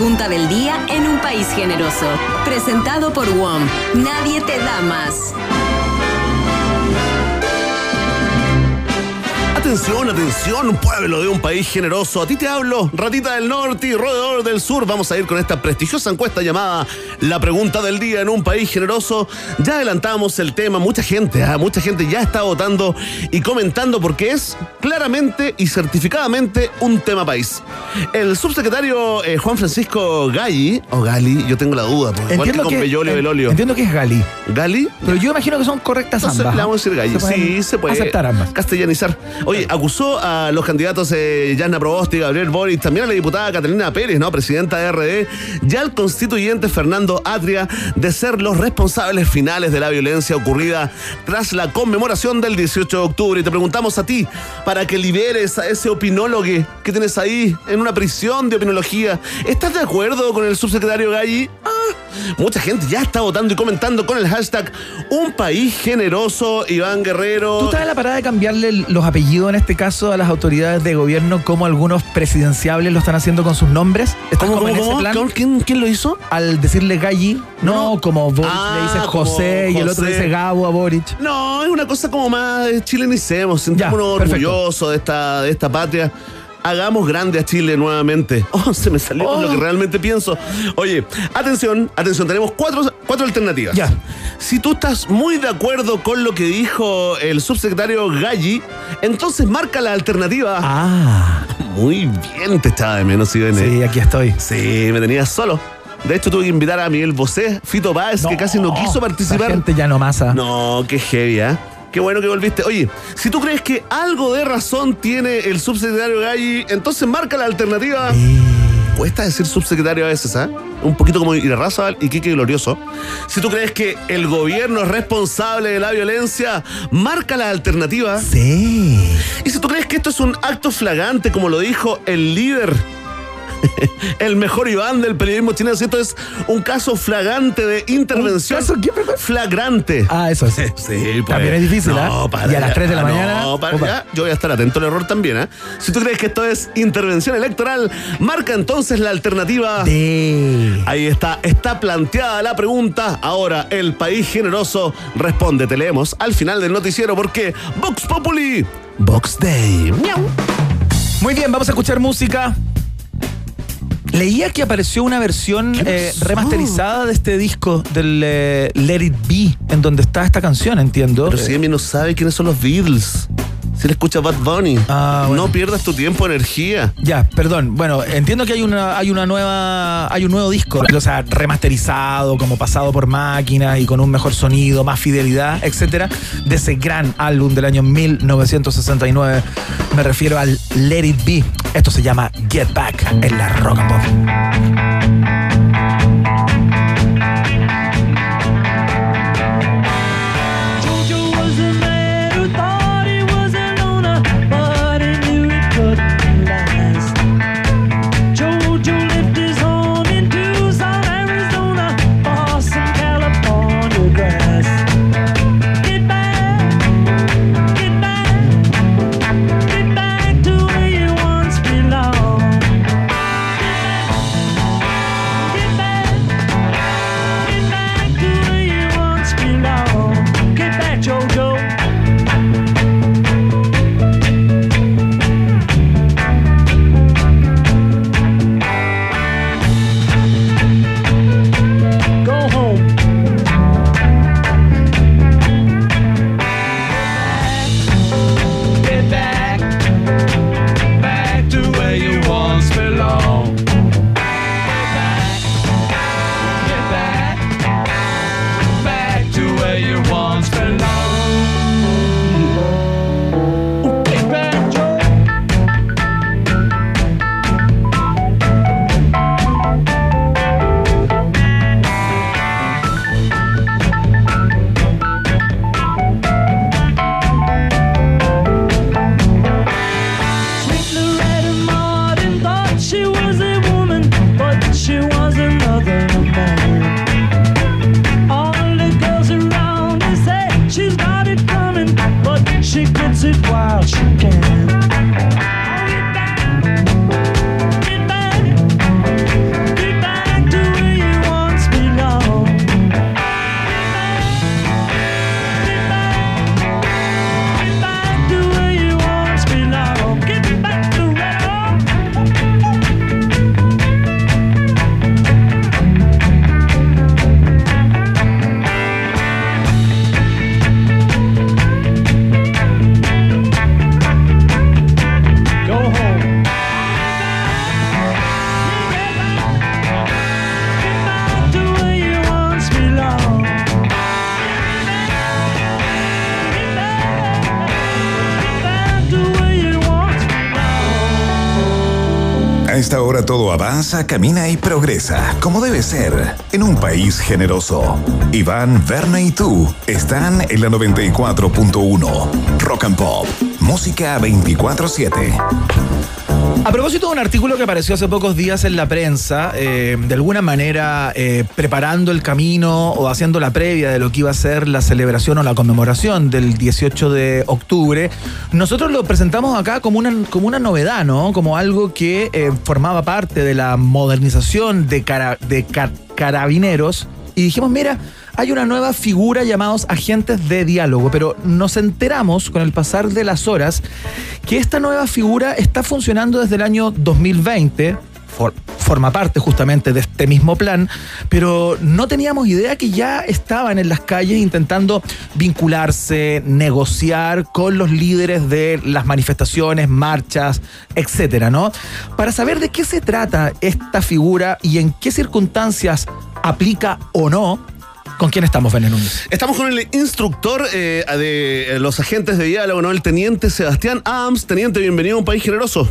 pregunta del día en un país generoso. Presentado por WOM. Nadie te da más. Atención, atención, pueblo de un país generoso. A ti te hablo, ratita del norte y roedor del sur. Vamos a ir con esta prestigiosa encuesta llamada La pregunta del día en un país generoso. Ya adelantamos el tema, mucha gente, ah, mucha gente ya está votando y comentando porque es claramente y certificadamente un tema país. El subsecretario eh, Juan Francisco Galli, o Gali, yo tengo la duda, porque igual que con que, Bellolio en- Belolio. entiendo que es Gali. ¿Gali? Pero yo imagino que son correctas Entonces, ambas. le vamos a decir Galli. Se pueden Sí, se puede. Aceptar ambas. Castellanizar. Oye, acusó a los candidatos eh, y Gabriel Boric, también a la diputada Catalina Pérez, ¿no? Presidenta de RD, y al constituyente Fernando Atria de ser los responsables finales de la violencia ocurrida tras la conmemoración del 18 de octubre. Y te preguntamos a ti, para que liberes a ese opinólogo que tienes ahí en una prisión de opinología, ¿estás de acuerdo con el subsecretario Galli? Ah, mucha gente ya está votando y comentando con el hashtag Un país generoso, Iván Guerrero. ¿Tú estás en la parada de cambiarle los apellidos en este caso a las autoridades de gobierno como algunos presidenciables lo están haciendo con sus nombres? ¿Estás ¿Cómo, como en ese plan? ¿Cómo? ¿Quién, quién lo hizo? Al decirle Galli, no, como Boric Ah, le dice como José y el otro José. dice Gabo a Boric. No, es una cosa como más chilenicemos, sentémonos orgullosos de esta, de esta patria. Hagamos grande a Chile nuevamente. [laughs] Oh, se me salió Oh. lo que realmente pienso. Oye, atención, atención, tenemos cuatro, cuatro alternativas. Ya. Si tú estás muy de acuerdo con lo que dijo el subsecretario Galli, entonces marca la alternativa. Ah. [laughs] Muy bien, te echaba de menos, Irene. Sí, aquí estoy. Sí, me tenías solo. De hecho, tuve que invitar a Miguel Bosé, Fito Páez, que casi no quiso La participar. gente ya no masa. No, qué heavy, ¿eh? Qué bueno que volviste. Oye, si tú crees que algo de razón tiene el subsecretario Galli, entonces marca la alternativa. Cuesta decir subsecretario a veces, ¿ah? Un poquito como Irarrázaval y Quique Glorioso. Si tú crees que el gobierno es responsable de la violencia, marca la alternativa. Sí. Y si tú crees que esto es un acto flagrante, como lo dijo el líder, [laughs] el mejor Iván del periodismo chileno, esto es un caso flagrante de intervención. caso qué? Flagrante. Ah, eso sí. [laughs] Sí, pues. También es difícil, No, ¿ah? para Y a las ya. 3 de la Ah, mañana, No, para ya. Yo voy a estar atento al error también, ¿ah? Si tú crees que esto es intervención electoral, marca entonces la alternativa. Sí. Ahí está, está planteada la pregunta. Ahora, el país generoso responde. Te leemos al final del noticiero porque Vox Populi, Vox Day. Muy bien, vamos a escuchar música. Leía que apareció una versión eh, remasterizada de este disco del eh, Let It Be, en donde está esta canción, entiendo. Pero si Emi no sabe quiénes son los Beatles. Si le escucha Bad Bunny. Ah, bueno. No pierdas tu tiempo, energía. Ya, perdón. Bueno, entiendo que hay una, hay una nueva, hay un nuevo disco, o sea, remasterizado, como pasado por máquina y con un mejor sonido, más fidelidad, etcétera, de ese gran álbum del año 1969. Me refiero al Let It Be. Esto se llama Get Back en la Rock and Pop. Avanza, camina y progresa, como debe ser, en un país generoso. Iván, Verne y tú están en la 94.1. Rock and Pop, música 24-7. A propósito de un artículo que apareció hace pocos días en la prensa, eh, de alguna manera eh, preparando el camino o haciendo la previa de lo que iba a ser la celebración o la conmemoración del 18 de octubre, nosotros lo presentamos acá como una, como una novedad, ¿no? Como algo que eh, formaba parte de la modernización de, cara- de ca- carabineros. Y dijimos, mira, hay una nueva figura llamados agentes de diálogo, pero nos enteramos con el pasar de las horas que esta nueva figura está funcionando desde el año 2020. for- forma parte justamente de este mismo plan, pero no teníamos idea que ya estaban en las calles intentando vincularse, negociar con los líderes de las manifestaciones, marchas, etcétera, ¿no? Para saber de qué se trata esta figura y en qué circunstancias aplica o no, ¿con quién estamos, Núñez? Estamos con el instructor eh, de eh, los agentes de diálogo, ¿no? El teniente Sebastián Adams. Teniente, bienvenido a un país generoso.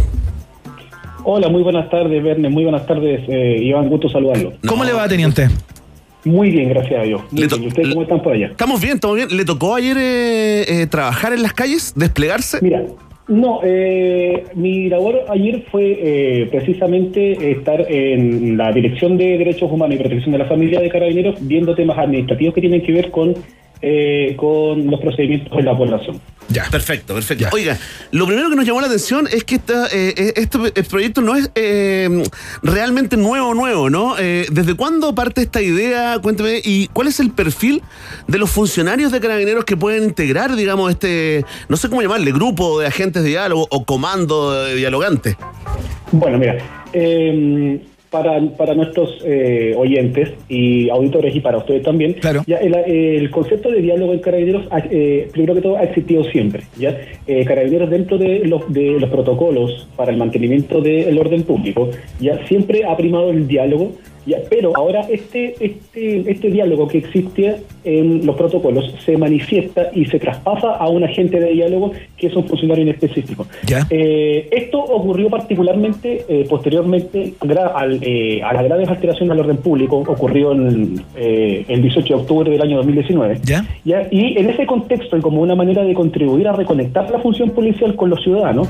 Hola, muy buenas tardes, Verne. Muy buenas tardes, eh, Iván. Gusto saludarlo. ¿Cómo le va, teniente? Muy bien, gracias a Dios. Muy bien. ¿Y ustedes cómo están por allá? Estamos bien, estamos bien. ¿Le tocó ayer eh, eh, trabajar en las calles, desplegarse? Mira, no, eh, mi labor ayer fue eh, precisamente estar en la Dirección de Derechos Humanos y Protección de la Familia de Carabineros viendo temas administrativos que tienen que ver con, eh, con los procedimientos de la población. Ya. Perfecto, perfecto. Oiga, lo primero que nos llamó la atención es que esta, eh, eh, este eh, proyecto no es eh, realmente nuevo, nuevo, ¿no? Eh, ¿Desde cuándo parte esta idea? Cuénteme, ¿y cuál es el perfil de los funcionarios de carabineros que pueden integrar, digamos, este, no sé cómo llamarle, grupo de agentes de diálogo o comando de dialogante? Bueno, mira, eh, para, para nuestros eh, oyentes y auditores y para ustedes también, ya el, el concepto de diálogo en Carabineros, ha- eh, primero que todo, ha existido siempre. ¿ya? Eh, Carabineros dentro de los, de los protocolos para el mantenimiento del orden público, ya siempre ha primado el diálogo, ya, pero ahora este, este, este diálogo que existía en los protocolos se manifiesta y se traspasa a un agente de diálogo que es un funcionario en específico. Eh, esto ocurrió particularmente eh, posteriormente al, eh, a las graves alteraciones al orden público, ocurrió en, eh, el 18 de octubre del año 2019. ¿Ya? ¿ya? Y en ese contexto, y como una manera de contribuir a reconectar la función policial con los ciudadanos,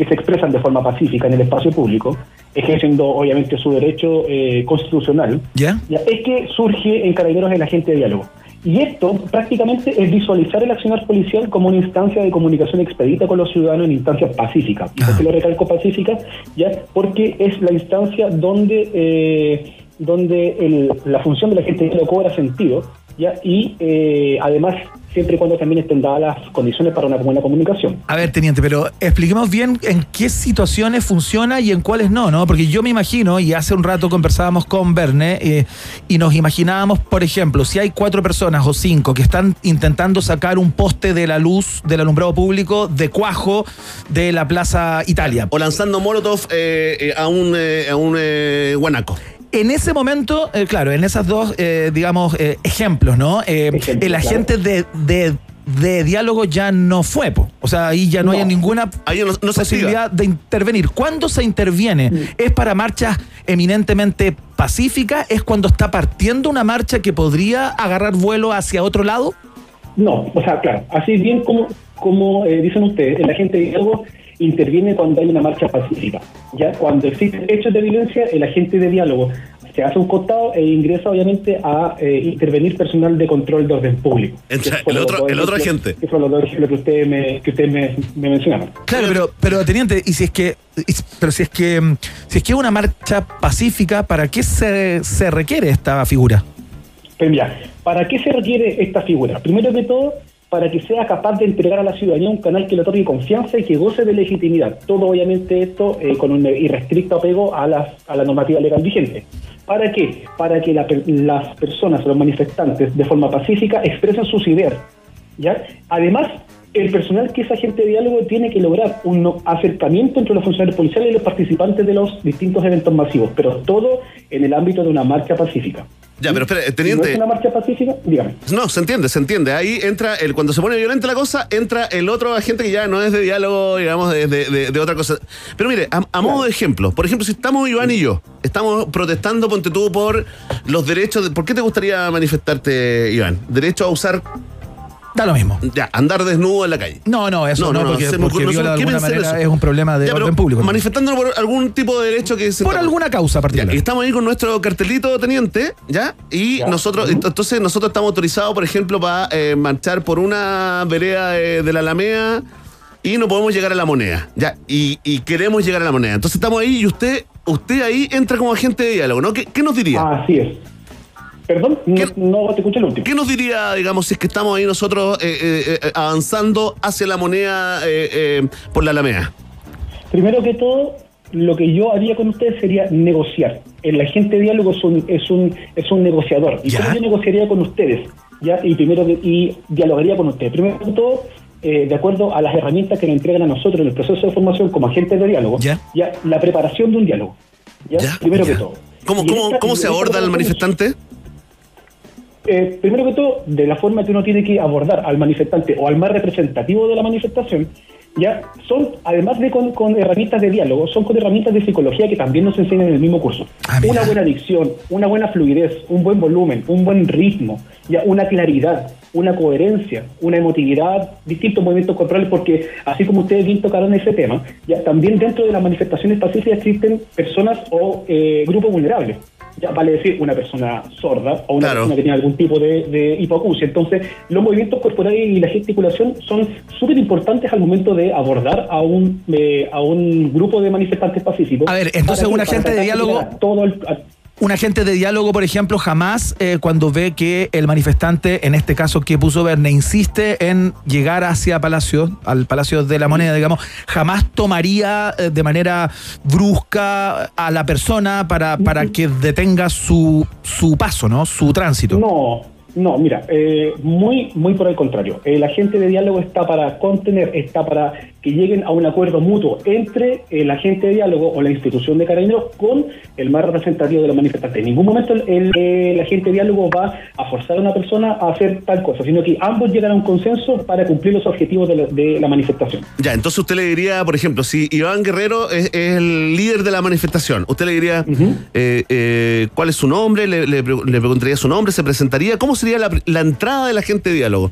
que se expresan de forma pacífica en el espacio público, ejerciendo obviamente su derecho eh, constitucional, ¿Ya? es que surge en Carabineros el agente de diálogo. Y esto prácticamente es visualizar el accionar policial como una instancia de comunicación expedita con los ciudadanos en instancias pacíficas. ¿Y por qué lo recalco pacífica? Ya, porque es la instancia donde, eh, donde el- la función del agente de diálogo cobra sentido, ya, y eh, además siempre y cuando también estén dadas las condiciones para una buena comunicación. A ver, teniente, pero expliquemos bien en qué situaciones funciona y en cuáles no, ¿no? Porque yo me imagino, y hace un rato conversábamos con Verne, eh, y nos imaginábamos, por ejemplo, si hay cuatro personas o cinco que están intentando sacar un poste de la luz del alumbrado público de cuajo de la Plaza Italia. O lanzando Molotov eh, eh, a un, eh, a un eh, guanaco. En ese momento, eh, claro, en esas dos, eh, digamos, eh, ejemplos, ¿no? Eh, el agente de, de- de diálogo ya no fue, po. o sea, ahí ya no, hay ninguna posibilidad de intervenir. ¿Cuándo se interviene? ¿Es para marchas eminentemente pacíficas? ¿Es cuando está partiendo una marcha que podría agarrar vuelo hacia otro lado? No, o sea, claro, así bien como, como eh, dicen ustedes, el agente de diálogo interviene cuando hay una marcha pacífica. Ya cuando existen hechos de violencia, el agente de diálogo se hace un costado e ingresa obviamente a eh, intervenir personal de control de orden público. Entra el otro- el otro agente. Que fue lo lo que ustedes me, que ustedes me, me mencionaron. Claro, pero, pero teniente, y si es que, pero si es que, mm, si es que es una marcha pacífica, ¿para qué se, se requiere esta figura? Pues mira, ¿para qué se requiere esta figura? Primero que todo, para que sea capaz de entregar a la ciudadanía un canal que le otorgue confianza y que goce de legitimidad. Todo obviamente esto eh, con un irrestricto apego a, las, a la normativa legal vigente. ¿Para qué? Para que la las personas, los manifestantes, de forma pacífica, expresen sus ideas. ¿ya? Además, el personal que es agente de diálogo tiene que lograr un acercamiento entre los funcionarios policiales y los participantes de los distintos eventos masivos, pero todo en el ámbito de una marcha pacífica. Ya, pero espera, Si no teniente. es una marcha pacífica, dígame. No, se entiende, se entiende. Ahí entra, el, cuando se pone violenta la cosa, entra el otro agente que ya no es de diálogo, digamos, de, de- de- de otra cosa. Pero mire, a, a modo de ejemplo, por ejemplo, si estamos Iván y yo, estamos protestando, ponte tú, por los derechos. De, ¿Por qué te gustaría manifestarte, Iván? Derecho a usar. Da lo mismo. Ya, andar desnudo en la calle. No, no, eso no, porque, se me porque no sé viola de alguna manera eso. es un problema de Ya, orden público. Manifestándonos por algún tipo de derecho que se Por alguna causa particular. y estamos ahí con nuestro cartelito, teniente, ¿ya? Y nosotros, ent- entonces nosotros estamos autorizados, por ejemplo, para eh, marchar por una vereda de, de la Alameda y no podemos llegar a la moneda, ¿ya? Y, y queremos llegar a la moneda. Entonces estamos ahí y usted, usted ahí entra como agente de diálogo, ¿no? ¿Qué, qué nos diría? Así es. Perdón, no, no te escuché el último. ¿Qué nos diría, digamos, si es que estamos ahí nosotros eh, eh, eh, avanzando hacia la moneda eh, por la Alameda? Primero que todo, lo que yo haría con ustedes sería negociar. El agente de diálogo es un, es un, es un negociador. ¿Y cómo yo negociaría con ustedes? ¿Ya? Y primero y dialogaría con ustedes. Primero que todo, eh, de acuerdo a las herramientas que nos entregan a nosotros en el proceso de formación como agentes de diálogo, ¿ya? la preparación de un diálogo. ¿ya? Primero que todo. ¿Cómo, cómo, esta- cómo se aborda al es- manifestante? Eh, primero que todo, de la forma que uno tiene que abordar al manifestante o al más representativo de la manifestación, ya son, además de con, con herramientas de diálogo, son con herramientas de psicología que también nos enseñan en el mismo curso. una buena dicción, una buena fluidez, un buen volumen, un buen ritmo, ya una claridad, una coherencia, una emotividad, distintos movimientos corporales, porque así como ustedes bien tocaron ese tema, ya también dentro de las manifestaciones pacíficas existen personas o eh, grupos vulnerables. Ya vale decir una persona sorda o una Claro. persona que tiene algún tipo de, de hipoacusia. Entonces, los movimientos corporales y la gesticulación son súper importantes al momento de abordar a un eh, a un grupo de manifestantes pacíficos. A ver, entonces un agente de diálogo- todo el- a- Un agente de diálogo, por ejemplo, jamás eh, cuando ve que el manifestante, en este caso que puso Verne, insiste en llegar hacia Palacio, al Palacio de la Moneda, digamos, jamás tomaría eh, de manera brusca a la persona para, para que detenga su, su paso, ¿no? Su tránsito. No, no, mira, eh, muy, muy por el contrario. El agente de diálogo está para contener, está para que lleguen a un acuerdo mutuo entre el agente de diálogo o la institución de carabineros con el más representativo de los manifestantes. En ningún momento el, el- el agente de diálogo va a forzar a una persona a hacer tal cosa, sino que ambos llegan a un consenso para cumplir los objetivos de la, de la manifestación. Ya, entonces usted le diría, por ejemplo, si Iván Guerrero es, es el líder de la manifestación, usted le diría eh, eh, cuál es su nombre, le, le le preguntaría su nombre, se presentaría, ¿cómo sería la, la entrada del agente de diálogo?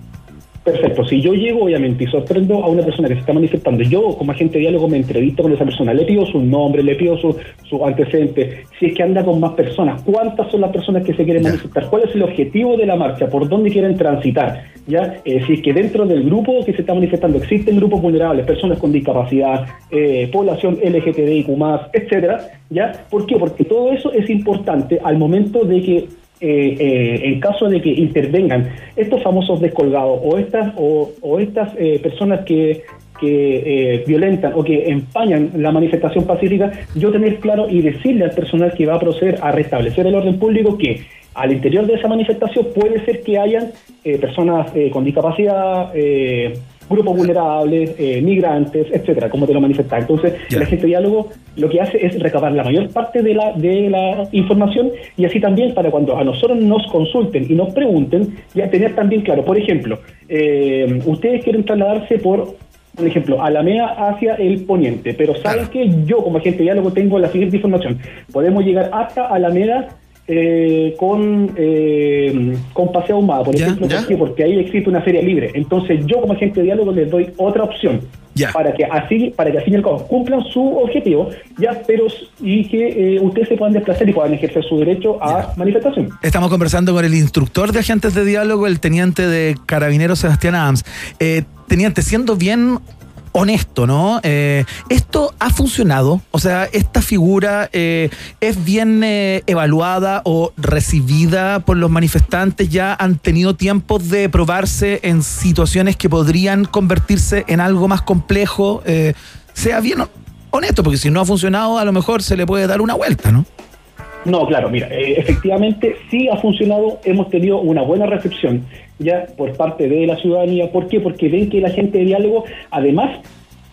Perfecto. Si yo llego, obviamente, y sorprendo a una persona que se está manifestando, yo como agente de diálogo me entrevisto con esa persona, le pido su nombre, le pido su, su antecedente, si es que anda con más personas, cuántas son las personas que se quieren manifestar, cuál es el objetivo de la marcha, por dónde quieren transitar, ya Eh, si es que dentro del grupo que se está manifestando existen grupos vulnerables, personas con discapacidad, eh, población LGTBIQ+, etcétera, ¿ya? ¿Por qué? Porque todo eso es importante al momento de que eh, eh, en caso de que intervengan estos famosos descolgados o estas o, o estas eh, personas que que eh, violentan o que empañan la manifestación pacífica, yo tener claro y decirle al personal que va a proceder a restablecer el orden público que al interior de esa manifestación puede ser que hayan eh, personas eh, con discapacidad, grupos vulnerables, eh, migrantes, etcétera, como te lo manifestaba. Entonces, el agente de diálogo lo que hace es recabar la mayor parte de la, de la información y así también para cuando a nosotros nos consulten y nos pregunten, ya tener también claro, por ejemplo, eh, ustedes quieren trasladarse por por ejemplo, Alameda hacia el poniente, pero saben que yo como agente de diálogo tengo la siguiente información. Podemos llegar hasta Alameda eh, con, eh, con Paseo Ahumada, por ejemplo, porque ahí existe una feria libre. Entonces yo como agente de diálogo les doy otra opción. Para que así, para que al cabo cumplan su objetivo, ya, pero y que eh, ustedes se puedan desplazar y puedan ejercer su derecho a manifestación. Estamos conversando con el instructor de agentes de diálogo, el teniente de carabineros Sebastián Adams. Teniente, siendo bien honesto, ¿no? Eh, ¿Esto ha funcionado? O sea, ¿esta figura eh, es bien eh, evaluada o recibida por los manifestantes? ¿Ya han tenido tiempo de probarse en situaciones que podrían convertirse en algo más complejo? Sea bien honesto, porque si no ha funcionado, a lo mejor se le puede dar una vuelta, ¿no? No, claro, mira, efectivamente sí ha funcionado, hemos tenido una buena recepción ya por parte de la ciudadanía. ¿Por qué? Porque ven que la gente de diálogo, además,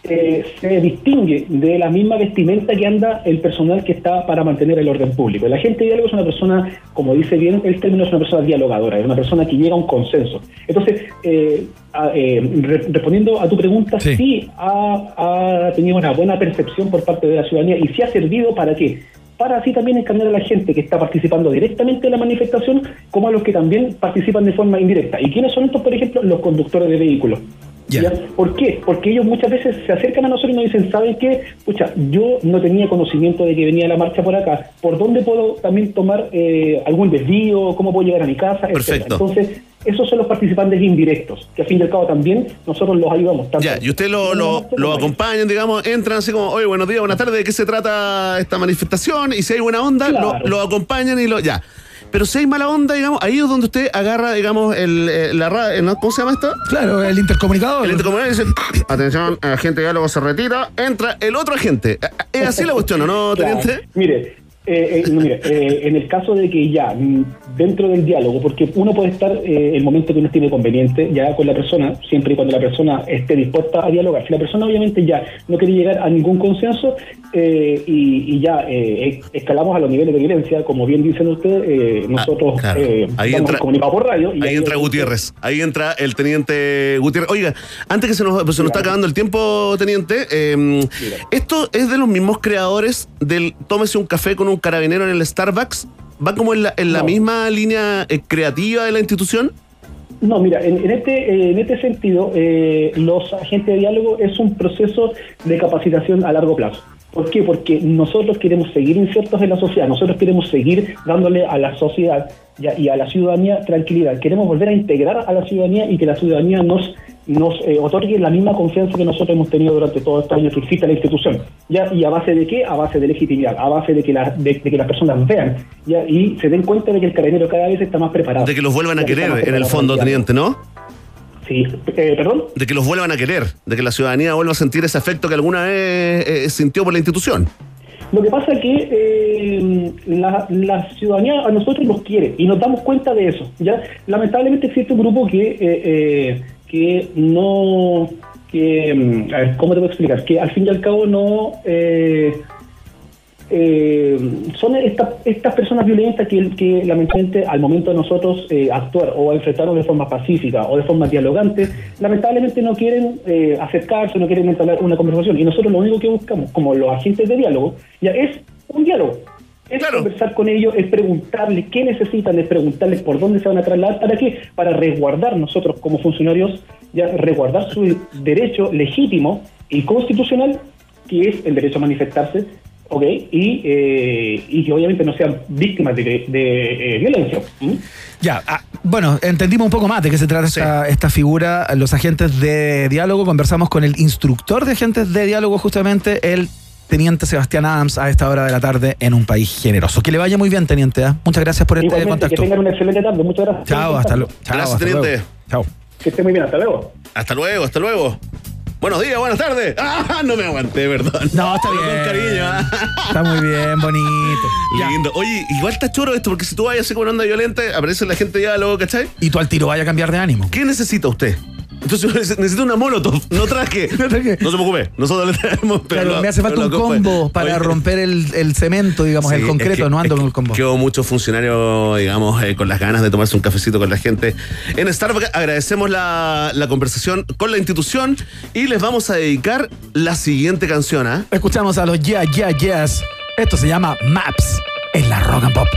eh, se distingue de la misma vestimenta que anda el personal que está para mantener el orden público. La gente de diálogo es una persona, como dice bien el término, es una persona dialogadora, es una persona que llega a un consenso. Entonces, eh, a- eh, re- respondiendo a tu pregunta, sí, ha, ha tenido una buena percepción por parte de la ciudadanía y sí ha servido para qué? Para así también encarnar a la gente que está participando directamente en la manifestación, como a los que también participan de forma indirecta. ¿Y quiénes son estos, por ejemplo? Los conductores de vehículos. ¿Ya? ¿Por qué? Porque ellos muchas veces se acercan a nosotros y nos dicen, ¿saben qué? Pucha, yo no tenía conocimiento de que venía la marcha por acá. ¿Por dónde puedo también tomar eh, algún desvío? ¿Cómo puedo llegar a mi casa? Etcétera. Perfecto. Entonces, esos son los participantes indirectos, que a fin y al cabo también nosotros los ayudamos. Tanto Ya, y usted lo, lo, lo acompañan, digamos, entran así como, oye, buenos días, buenas tardes, ¿de qué se trata esta manifestación? Y si hay buena onda, lo, Claro. lo acompañan y lo. Ya. Pero si hay mala onda, digamos, ahí es donde usted agarra, digamos, el, eh, la ra- ¿no? ¿Cómo se llama esto? Claro, el intercomunicador. El intercomunicador dice, atención, agente de diálogo se retira, entra el otro agente. ¿Es así la cuestión, o no, Claro. teniente? Mire, eh, eh, no, eh, en el caso de que ya mm, dentro del diálogo, porque uno puede estar eh, el momento que uno estime conveniente ya con la persona, siempre y cuando la persona esté dispuesta a dialogar. Si la persona obviamente ya no quiere llegar a ningún consenso eh, y, y ya es- escalamos a los niveles de violencia, como bien dicen ustedes, eh, nosotros claro. eh, Ahí entra- el comunicado por radio. y Ahí entra Gutiérrez, ahí entra el teniente Gutiérrez. Oiga, antes que se nos, pues, se nos está acabando el tiempo, teniente, eh, esto es de los mismos creadores del tómese un café con un carabinero en el Starbucks. ¿Va como en la, en la misma línea eh, creativa de la institución? No, mira, en, en este, eh, en este sentido, eh, los agentes de diálogo es un proceso de capacitación a largo plazo. ¿Por qué? Porque nosotros queremos seguir insertos en la sociedad, nosotros queremos seguir dándole a la sociedad y a la ciudadanía tranquilidad. Queremos volver a integrar a la ciudadanía y que la ciudadanía nos, nos eh, otorgue la misma confianza que nosotros hemos tenido durante todos estos años que existe la institución. ¿ya? ¿Y a base de qué? A base de legitimidad, a base de que, la- de, de que las personas vean ¿ya? y se den cuenta de que el carabinero cada vez está más preparado. De que los vuelvan a querer, en el fondo, teniente, ¿no? Sí, eh, perdón. De que los vuelvan a querer, de que la ciudadanía vuelva a sentir ese afecto que alguna vez eh, sintió por la institución. Lo que pasa es que eh, la, la ciudadanía a nosotros nos quiere y nos damos cuenta de eso. ya Lamentablemente existe un grupo que, eh, eh, que no... Que, mm, a ver, ¿Cómo te puedo explicar? Que al fin y al cabo no... eh, eh, son estas estas personas violentas que, que lamentablemente al momento de nosotros eh, actuar o enfrentarnos de forma pacífica o de forma dialogante, lamentablemente no quieren eh, acercarse, no quieren entablar una conversación. Y nosotros lo único que buscamos, como los agentes de diálogo, ya es un diálogo. Es conversar con ellos, es preguntarles qué necesitan, es preguntarles por dónde se van a trasladar, ¿para qué? Para resguardar nosotros como funcionarios, ya resguardar su derecho legítimo y constitucional, que es el derecho a manifestarse, ¿ok? Y, eh, y que obviamente no sean víctimas de, de, eh, violencia. ¿Mm? Ya, ah, bueno, entendimos un poco más de qué se trata esta, esta figura. Los agentes de diálogo, conversamos con el instructor de agentes de diálogo, justamente, el teniente Sebastián Adams, a esta hora de la tarde en un país generoso. Que le vaya muy bien, teniente. ¿ah? Muchas gracias por este Igualmente, que contacto. tengan una excelente tarde. Muchas gracias. Chao, hasta, luego. Chao, Gracias, hasta teniente. luego. Chao. Que esté muy bien, hasta luego. Hasta luego, hasta luego. Buenos días, buenas tardes. [laughs] Ah, no me aguanté, perdón. No, está Con bien. cariño. ah. Está muy bien, bonito. [laughs] Ya. Lindo. Oye, igual está choro esto, porque si tú vayas así con onda violenta, aparece la gente de diálogo, ¿cachai? Y tú al tiro vaya a cambiar de ánimo. ¿Qué necesita usted? Entonces necesito una molotov, [laughs] no traje. no se preocupe, nosotros le traemos, pero. Claro, lo- me hace falta un combo para Oye, romper el, el cemento, digamos, Sí, el es concreto. que- no ando con el combo. Quedó muchos funcionarios, digamos, eh, con las ganas de tomarse un cafecito con la gente. En Starbucks agradecemos la, la conversación con la institución y les vamos a dedicar la siguiente canción, ¿ah? Escuchamos a los Yeah, Yeah, Yes. Esto se llama Maps en la Rock and Pop.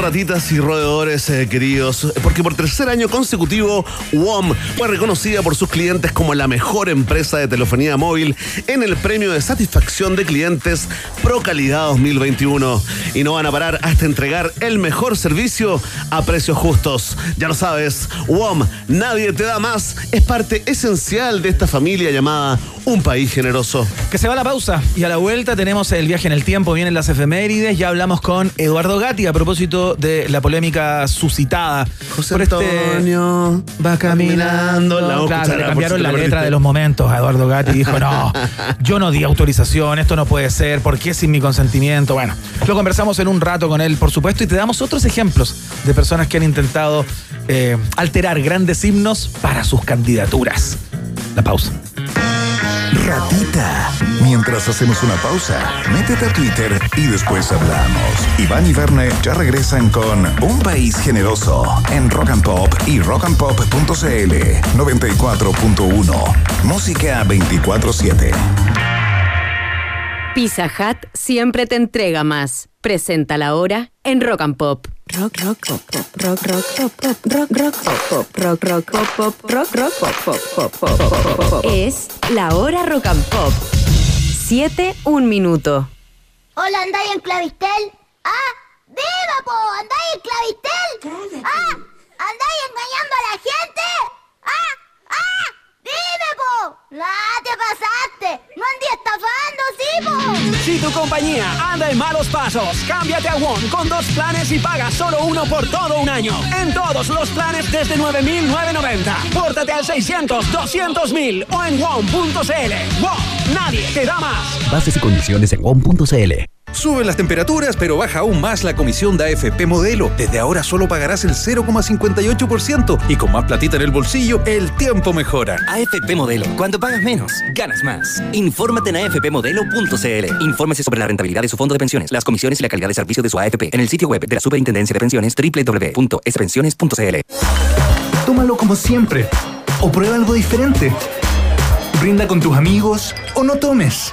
Ratitas y eh, queridos, porque por tercer año consecutivo WOM fue reconocida por sus clientes como la mejor empresa de telefonía móvil en el premio de satisfacción de clientes Pro Calidad 2021 y no van a parar hasta entregar el mejor servicio a precios justos. Ya lo sabes, WOM, nadie te da más, es parte esencial de esta familia llamada Un País Generoso. Que se va la pausa y a la vuelta tenemos el viaje en el tiempo, vienen las efemérides, ya hablamos con Eduardo Gatti a propósito de la polémica suscitada. José por este- Antonio va caminando. La Claro, le cambiaron la letra de los momentos a Eduardo Gatti. Dijo, no, [laughs] yo no di autorización, esto no puede ser, ¿por qué sin mi consentimiento? Bueno, lo conversamos en un rato con él, por supuesto, y te damos otros ejemplos de personas que han intentado eh, alterar grandes himnos para sus candidaturas. La pausa. Ratita. Mientras hacemos una pausa, métete a Twitter y después hablamos. Iván y Verne ya regresan con Un País Generoso en Rock and Pop y rockandpop.cl 94.1. Música 24-7. Pizza Hut siempre te entrega más. Presenta la hora en Rock and Pop. Rock, rock, pop, pop, rock, rock, pop, pop, rock, rock, pop, pop, rock, rock, pop, pop, rock, rock, pop, pop, pop, pop, pop, pop, pop. Es la hora Rock and Pop. 7, un minuto. Hola, ¿andáis en Clavistel? ¡Ah! ¡Viva, po! ¿Andáis en Clavistel? ¡Ah! ¿Andáis engañando a la gente? ¡Ah! ¡Ah! ¡Dime, po! ¡Ah, te pasaste! ¡No andí estafando, sí, po! Si tu compañía anda en malos pasos, cámbiate a WOM con dos planes y paga solo uno por todo un año. En todos los planes desde 9.990. Pórtate al 600-200.000 o en WOM.cl. WOM, nadie te da más. Bases y condiciones en WOM.cl. Suben las temperaturas, pero baja aún más la comisión de AFP Modelo. Desde ahora solo pagarás el 0,58% y con más platita en el bolsillo, el tiempo mejora. AFP Modelo. Cuando pagas menos, ganas más. Infórmate en afpmodelo.cl. Infórmese sobre la rentabilidad de su fondo de pensiones, las comisiones y la calidad de servicio de su AFP en el sitio web de la Superintendencia de Pensiones www.spensiones.cl. Tómalo como siempre. O prueba algo diferente. Brinda con tus amigos o no tomes.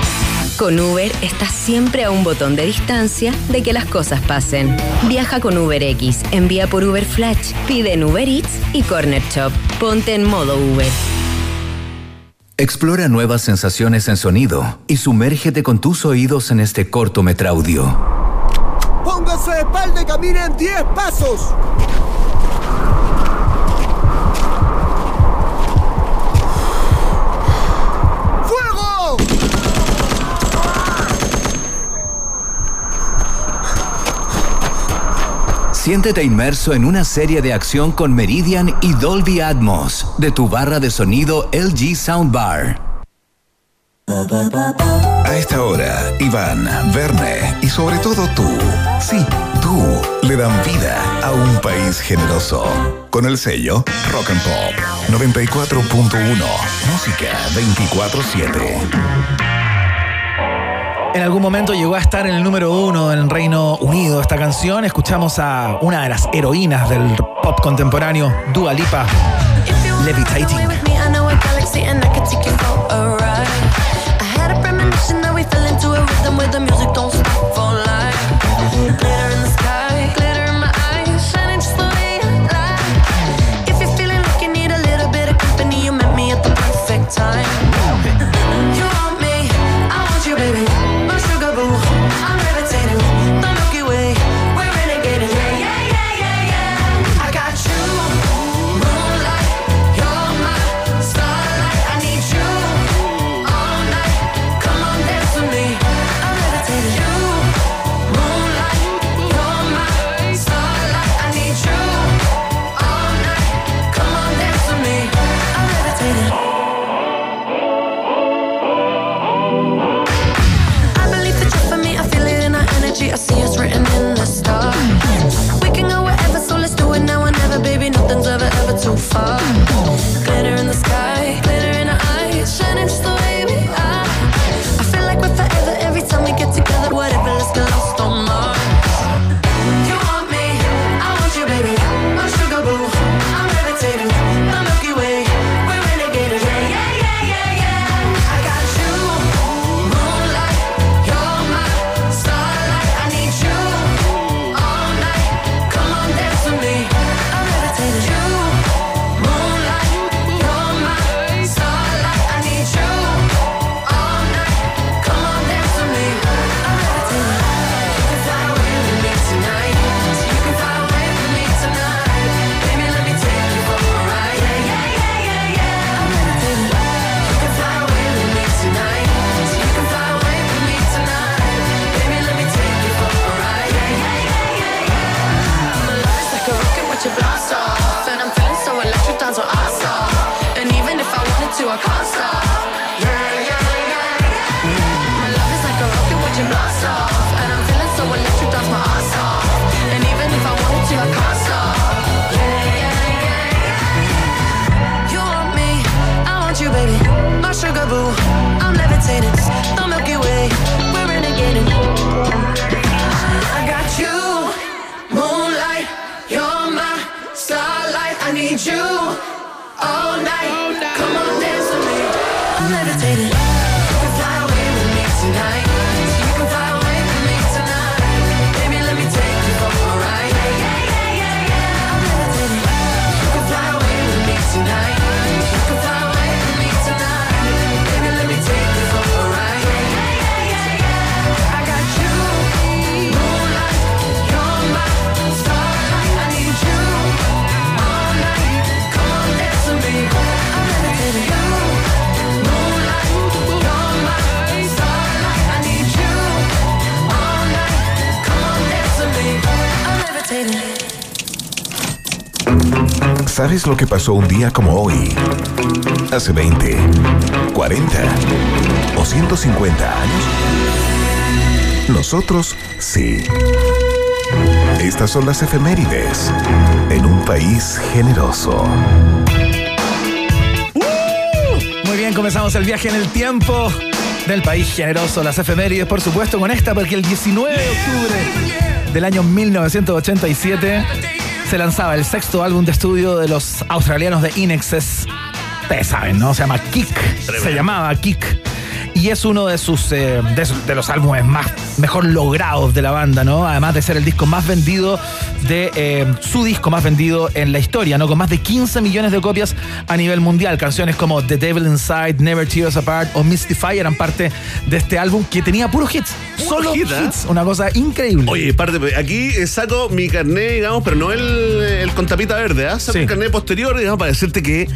Con Uber estás siempre a un botón de distancia de que las cosas pasen. Viaja con UberX, envía por Uber Flash, pide en Uber Eats y Corner Shop. Ponte en modo Uber. Explora nuevas sensaciones en sonido y sumérgete con tus oídos en este cortometraudio. Pónganse de espalda y caminen 10 pasos. Siéntete inmerso en una serie de acción con Meridian y Dolby Atmos de tu barra de sonido LG Soundbar. A esta hora, Iván, Verne y sobre todo tú, sí, tú, le dan vida a un país generoso. Con el sello Rock and Pop 94.1, música 24-7. En algún momento llegó a estar en el número uno en Reino Unido esta canción. Escuchamos a una de las heroínas del pop contemporáneo, Dua Lipa, Levitating. ¿Sabes lo que pasó un día como hoy? Hace 20, 40 o 150 años. Nosotros sí. Estas son las efemérides en un país generoso. Muy bien, comenzamos el viaje en el tiempo del país generoso, las efemérides, por supuesto, con esta, porque el 19 de octubre del año 1987 se lanzaba el sexto álbum de estudio de los australianos de Inexes. Ustedes saben, ¿no? Se llama Kick. Se llamaba Kick. Y es uno de sus eh, de, los álbumes más mejor logrados de la banda, ¿no? Además de ser el disco más vendido de eh, su disco más vendido en la historia, ¿no? Con más de 15 millones de copias a nivel mundial. Canciones como The Devil Inside, Never Tear Us Apart o Mystify eran parte de este álbum que tenía puros hits. Solo hit, ¿eh? hits. Una cosa increíble. Oye, parte, aquí saco mi carnet, digamos, pero no el, el con tapita verde, ¿ah? Saco el carnet posterior, digamos, para decirte que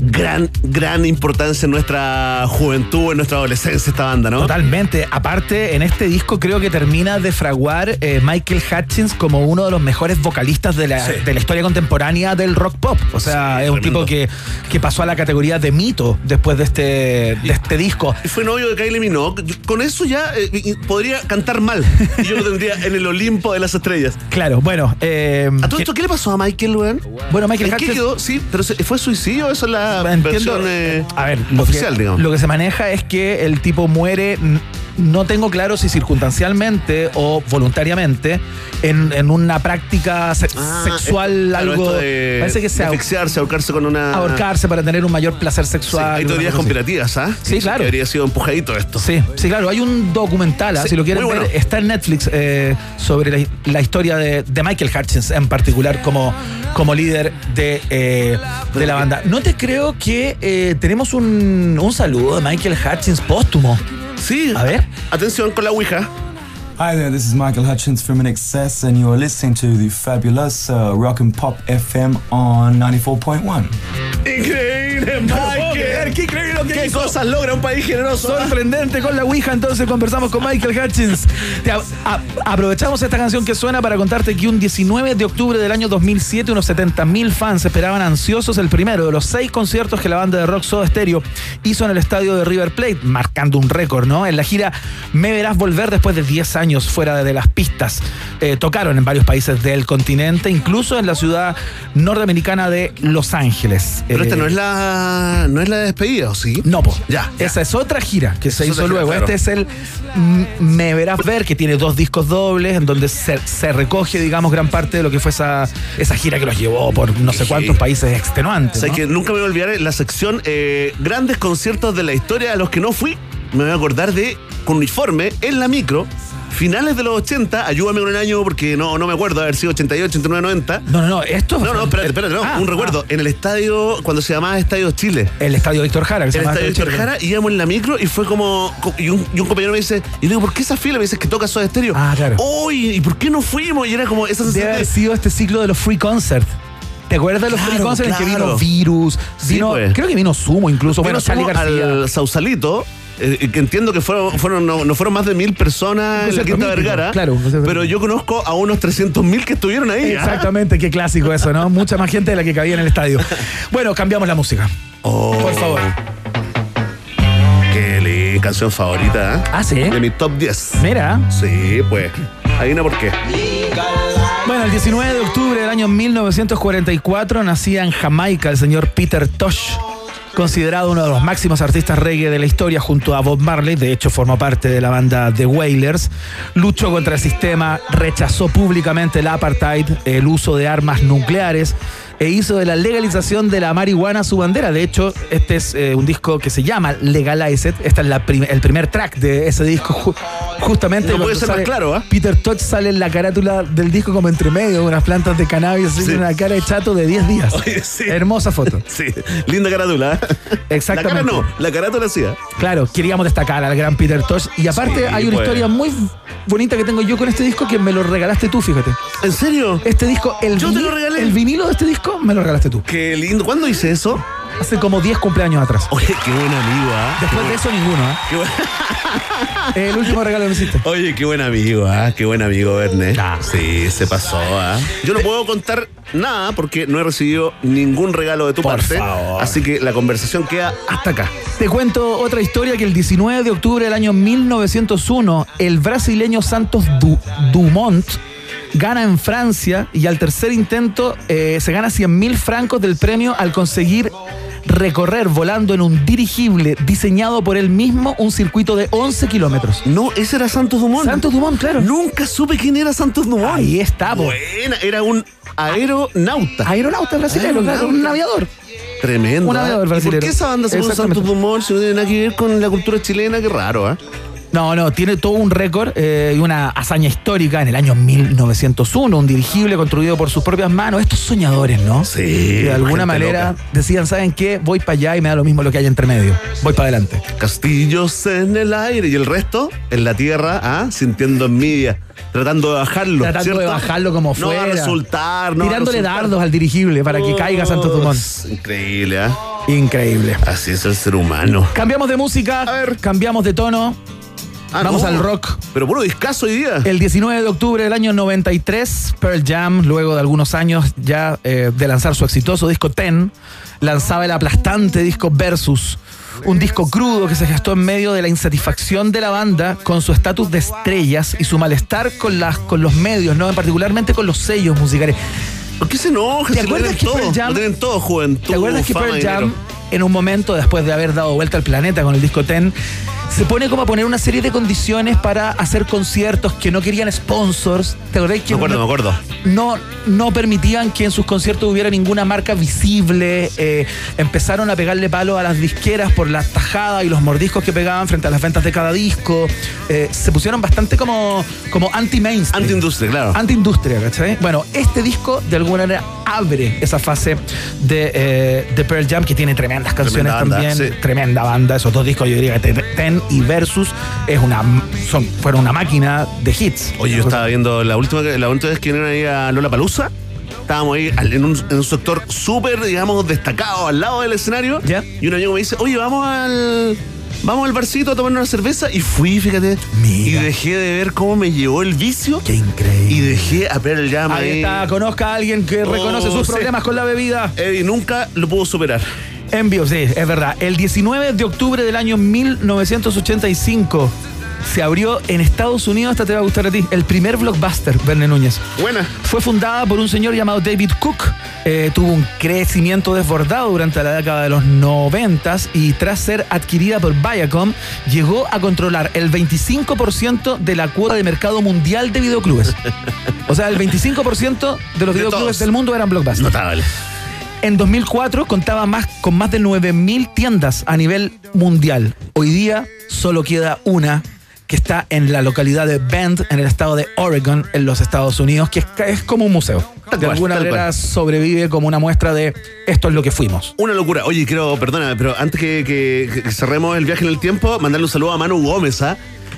gran, gran importancia en nuestra juventud, en nuestra adolescencia esta banda, ¿no? Totalmente. Aparte, en este disco creo que termina de fraguar eh, Michael Hutchins como uno de los mejores vocalistas de la, de la historia contemporánea del rock pop. O sea, es un tipo que, que pasó a la categoría de mito después de este, de este disco. Y fue novio de Kylie Minogue. Yo- Con eso ya eh, podría cantar mal. Y yo lo tendría en el Olimpo de las estrellas. Claro, bueno. eh, ¿A todo esto qué le pasó a Michael, weón? Bueno, Michael ¿En qué Hutchins- quedó? Sí, pero se- ¿fue suicidio? Eso es la Entiendo. versión eh, A ver, lo oficial, que, digamos. Lo que se maneja es que el tipo muere. No tengo claro si circunstancialmente o voluntariamente en, en una práctica se- Ah, sexual, algo. de- parece que sea asfixiarse, ahorcarse con una. ahorcarse para tener un mayor placer Sí, sexual. hay una teorías conspirativas, ¿ah? Sí, claro. Que habría sido empujadito esto. Sí, sí, claro. Hay un documental, ¿ah? Sí, si lo quieren ver, está en Netflix eh, sobre la, la historia de, de Michael Hutchins en particular como, como líder de, eh, de la banda. No te creo que eh, tenemos un, un saludo de Michael Hutchins póstumo. Sí. A ver. Atención con la Ouija. Hi there, this is Michael Hutchins from InXS, and you're listening to the fabulous uh, Rock and Pop FM on 94.1. Increíble, Michael. Qué increíble lo que ¿Qué hizo. cosas logra un país generoso? Sorprendente con la Ouija, entonces conversamos con Michael Hutchins. Te a- a- aprovechamos esta canción que suena para contarte que un 19 de octubre del año 2007 unos 70.000 fans esperaban ansiosos el primero de los seis conciertos que la banda de rock Soda Stereo hizo en el estadio de River Plate, marcando un récord, ¿no? En la gira Me Verás Volver después de 10 años fuera de las pistas. Eh, tocaron en varios países del continente, incluso en la ciudad norteamericana de Los Ángeles. Pero esta Eh, no es la no es la despedida, ¿o sí? No, po. Ya, ya. Esa es otra gira que se es hizo gira, luego. claro. Este es el Me Verás Ver, que tiene dos discos dobles, en donde se, se recoge, digamos, gran parte de lo que fue esa, esa gira que los llevó por no sé cuántos países extenuantes. O sea, ¿no? que nunca me voy a olvidar la sección eh, Grandes conciertos de la historia a los que no fui. Me voy a acordar de con uniforme en la micro. Finales de los 80, ayúdame con el año porque no, no me acuerdo, haber sido 88, 89, 90. No, no, no, esto No, no, espérate, espérate, no, Ah, un recuerdo. En el estadio, cuando se llamaba Estadio Chile. El estadio Víctor Jara, que se El estadio Víctor Jara, íbamos en la micro y fue como. co- Y un, y un compañero me dice, y le digo, ¿por qué esa fila? Me dice que toca Soda Estéreo. Ah, claro. Uy, ¿y por qué no fuimos? Y era como esa Debe sensación haber de- sido este ciclo de los free concert. ¿Te acuerdas de los free Claro, concert en que claro. vino Virus? Sí, Vino, pues. Creo que vino Sumo incluso. Bueno, Bueno, Charlie fuimos García. al Sausalito, eh, que entiendo que fueron, fueron no, no fueron más de mil personas en la Quinta Vergara. claro, Pero yo conozco a unos 300 mil que estuvieron ahí. ¿ah? Exactamente, qué clásico eso, ¿no? Mucha más gente de la que cabía en el estadio. Bueno, cambiamos la música. Oh, Por favor. Qué canción favorita, ¿eh? Ah, sí. De mi top 10. Mira. Sí, pues. Adivina por qué. Bueno, el 19 de octubre del año 1944 nacía en Jamaica el señor Peter Tosh, considerado uno de los máximos artistas reggae de la historia junto a Bob Marley, de hecho formó parte de la banda The Wailers, luchó contra el sistema, rechazó públicamente el apartheid, el uso de armas nucleares, e hizo de la legalización de la marihuana su bandera. De hecho, este es eh, un disco que se llama Legalize It. Este es la prim- el primer track de ese disco. ju- justamente No puede ser más claro, ¿ah? Peter Tosh sale en la carátula del disco como entre medio, unas plantas de cannabis, Sí. una cara de chato de 10 días. Oye, sí. Hermosa foto. [laughs] Sí, linda carátula. ¿eh? Exactamente. La cara no, la carátula sí. ¿eh? Claro, queríamos destacar al gran Peter Tosh. Y aparte Sí, hay una historia muy bonita que tengo yo con este disco que me lo regalaste tú, fíjate. ¿En serio? Este disco, el, Yo te lo regalé. el vinilo de este disco me lo regalaste tú. Qué lindo. ¿Cuándo hice eso? Hace como 10 cumpleaños atrás. Oye, qué buen amigo, ¿ah? Después de eso, ninguno. ¿ah? Qué buen- [laughs] El último regalo que me hiciste. Oye, qué buen amigo, ¿ah? Qué buen amigo, Verne. Sí, se pasó, ¿ah? Yo no puedo contar nada porque no he recibido ningún regalo de tu Por parte. favor. Así que la conversación queda hasta acá. Te cuento otra historia que el 19 de octubre del año 1901, el brasileño Santos Du- Dumont gana en Francia y al tercer intento eh, se gana 100 mil francos del premio al conseguir recorrer volando en un dirigible diseñado por él mismo un circuito de 11 kilómetros. No, ese era Santos Dumont. Santos Dumont, claro. Nunca supe quién era Santos Dumont. Ahí está, po. Buena, era un aeronauta. Aeronauta brasileño, claro, un aviador. Tremendo. Un aviador ¿ah? ¿Y ¿Por brasilero. qué esa banda se llama. Santos Dumont si no tiene nada que ver con la cultura chilena? Qué raro, ¿ah? No, no, tiene todo un récord eh, y una hazaña histórica en el año 1901, un dirigible construido por sus propias manos. Estos soñadores, ¿no? Sí. Que de alguna manera loca. decían, ¿saben qué? Voy para allá y me da lo mismo lo que hay entre medio. Voy para adelante. Castillos en el aire y el resto en la tierra, ¿ah? sintiendo envidia, tratando de bajarlo. Tratando ¿cierto? de bajarlo como No va a fuera. resultar, no a Tirándole resultar. dardos al dirigible para que caiga Santos Dumont. Increíble, ¿ah? Increíble. Así es el ser humano. Cambiamos de música, cambiamos de tono. Ah, Vamos no. al rock. Pero puro discazo hoy día. El 19 de octubre del año 93, Pearl Jam, luego de algunos años ya eh, de lanzar su exitoso disco Ten, lanzaba el aplastante disco Versus. Un disco crudo que se gestó en medio de la insatisfacción de la banda con su estatus de estrellas y su malestar con, las, con los medios, ¿no? particularmente con los sellos musicales. ¿Por qué se enoja? ¿Te Si lo acuerdas tienen que todo, Pearl Jam- lo tienen todo, juventud, ¿Te acuerdas que Pearl Jam? En un momento, después de haber dado vuelta al planeta con el disco Ten, se pone como a poner una serie de condiciones para hacer conciertos que no querían sponsors? ¿Te acordás que Me acuerdo, no, me acuerdo. no, no permitían que en sus conciertos hubiera ninguna marca visible? eh, empezaron a pegarle palo a las disqueras por las tajadas y los mordiscos que pegaban frente a las ventas de cada disco. eh, se pusieron bastante como, como anti-mainstream. Anti-industria, claro. Anti-industria, ¿cachai? Bueno, este disco de alguna manera abre esa fase de, eh, de Pearl Jam que tiene tremendas canciones Tremenda banda, también. sí. Tremenda banda. Esos dos discos, yo diría que Ten y Versus es una, son, fueron una máquina de hits. Oye, yo estaba viendo la última, la última vez que vinieron ahí a Lola Palusa. Estábamos ahí en un, en un sector súper, digamos, destacado al lado del escenario. Y un amigo me dice, oye, vamos al. Vamos al barcito a tomar una cerveza. Y fui, fíjate. Y dejé de ver cómo me llevó el vicio. Qué increíble. Y dejé a Pearl Jam Ahí ahí. está, conozca a alguien que reconoce Oh, sus sí. problemas con la bebida. Eddie nunca lo pudo superar. Envío, sí, es verdad. El 19 de octubre del año 1985 se abrió en Estados Unidos, esta te va a gustar a ti, el primer blockbuster, Verne Núñez. Buena. Fue fundada por un señor llamado David Cook. eh, tuvo un crecimiento desbordado durante la década de los 90 y tras ser adquirida por Viacom, llegó a controlar el 25% de la cuota de mercado mundial de videoclubes. O sea, el 25% de los De videoclubes todos. del mundo eran blockbusters. Notable. En 2004 contaba más, con más de 9.000 tiendas a nivel mundial. Hoy día solo queda una que está en la localidad de Bend, en el estado de Oregon, en los Estados Unidos, que es, es como un museo. Tal de cual, alguna tal manera cual. sobrevive como una muestra de esto es lo que fuimos. Una locura. Oye, quiero, perdóname, pero antes que, que- que cerremos el viaje en el tiempo, mandarle un saludo a Manu Gómez, ¿ah?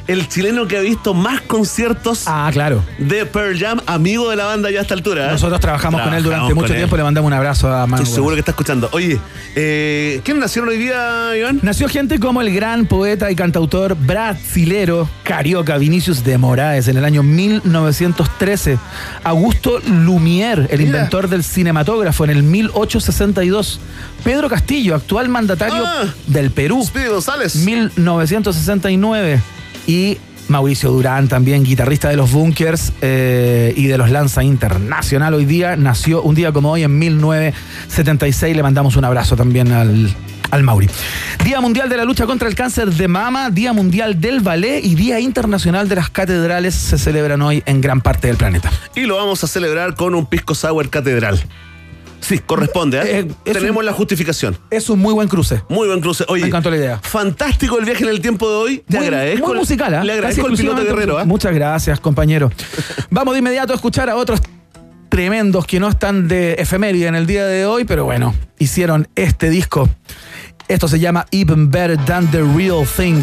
El chileno que ha visto más conciertos Ah, claro. de Pearl Jam, amigo de la banda ya a esta altura. ¿eh? Nosotros trabajamos con él durante mucho él. tiempo, le mandamos un abrazo a Manu. Estoy seguro que está escuchando. Oye, eh, ¿quién nacieron hoy día, Iván? Nació gente como el gran poeta y cantautor brasilero carioca Vinicius de Moraes en el año 1913. Augusto Lumière, el Mira. inventor del cinematógrafo en el 1862. Pedro Castillo, actual mandatario Ah. del Perú. Speedy González. 1969. Y Mauricio Durán, también guitarrista de los Bunkers eh, y de los Lanza Internacional. Hoy día nació un día como hoy, en 1976. Le mandamos un abrazo también al, al Mauri. Día Mundial de la Lucha contra el Cáncer de Mama, Día Mundial del Ballet y Día Internacional de las Catedrales se celebran hoy en gran parte del planeta. Y lo vamos a celebrar con un pisco sour catedral. Sí, corresponde. ¿eh? [laughs] Eh, Tenemos un- la justificación. Es un muy buen cruce. Muy buen cruce. Oye, Me encantó la idea. fantástico el viaje en el tiempo de hoy. Te Muy- agradezco. Muy musical, ¿ah? Le agradezco el piloto guerrero. ¿ah? Muchas gracias, compañero. [laughs] Vamos de inmediato a escuchar a otros tremendos que no están de efeméride en el día de hoy, pero bueno, hicieron este disco. Esto se llama Even Better Than the Real Thing.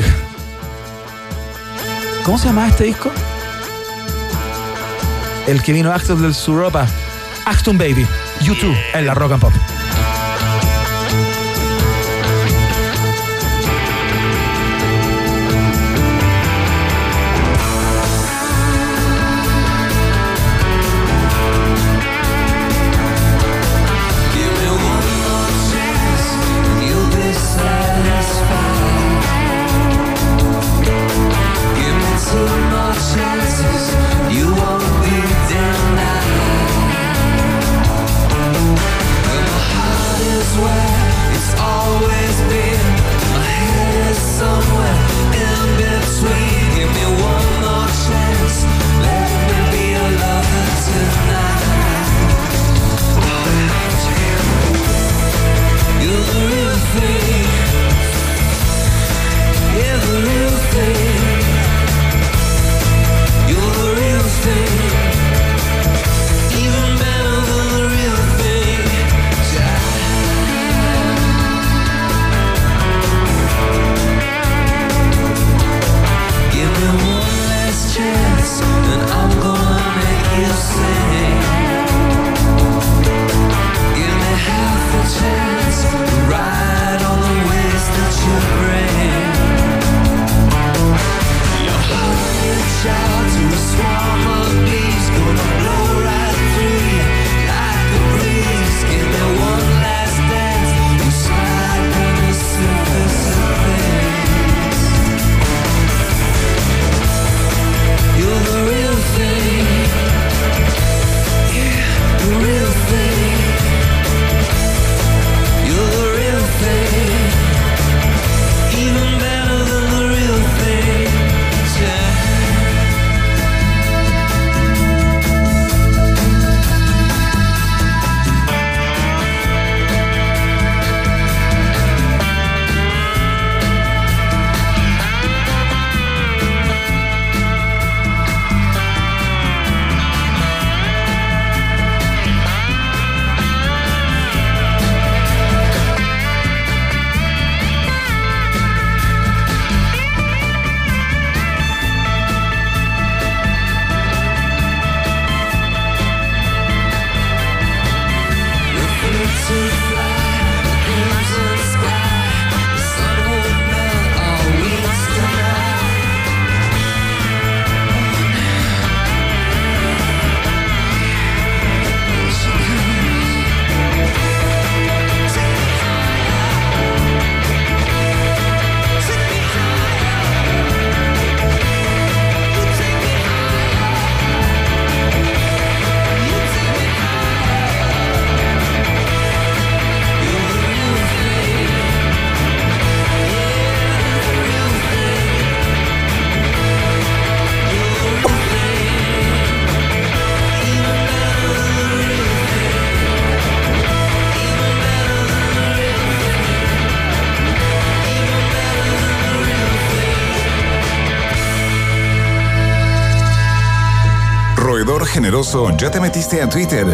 ¿Cómo se llama este disco? El que vino Axel del Suropa. Axton Baby. YouTube en la Rock and Pop. Generoso, ¿ya te metiste a Twitter?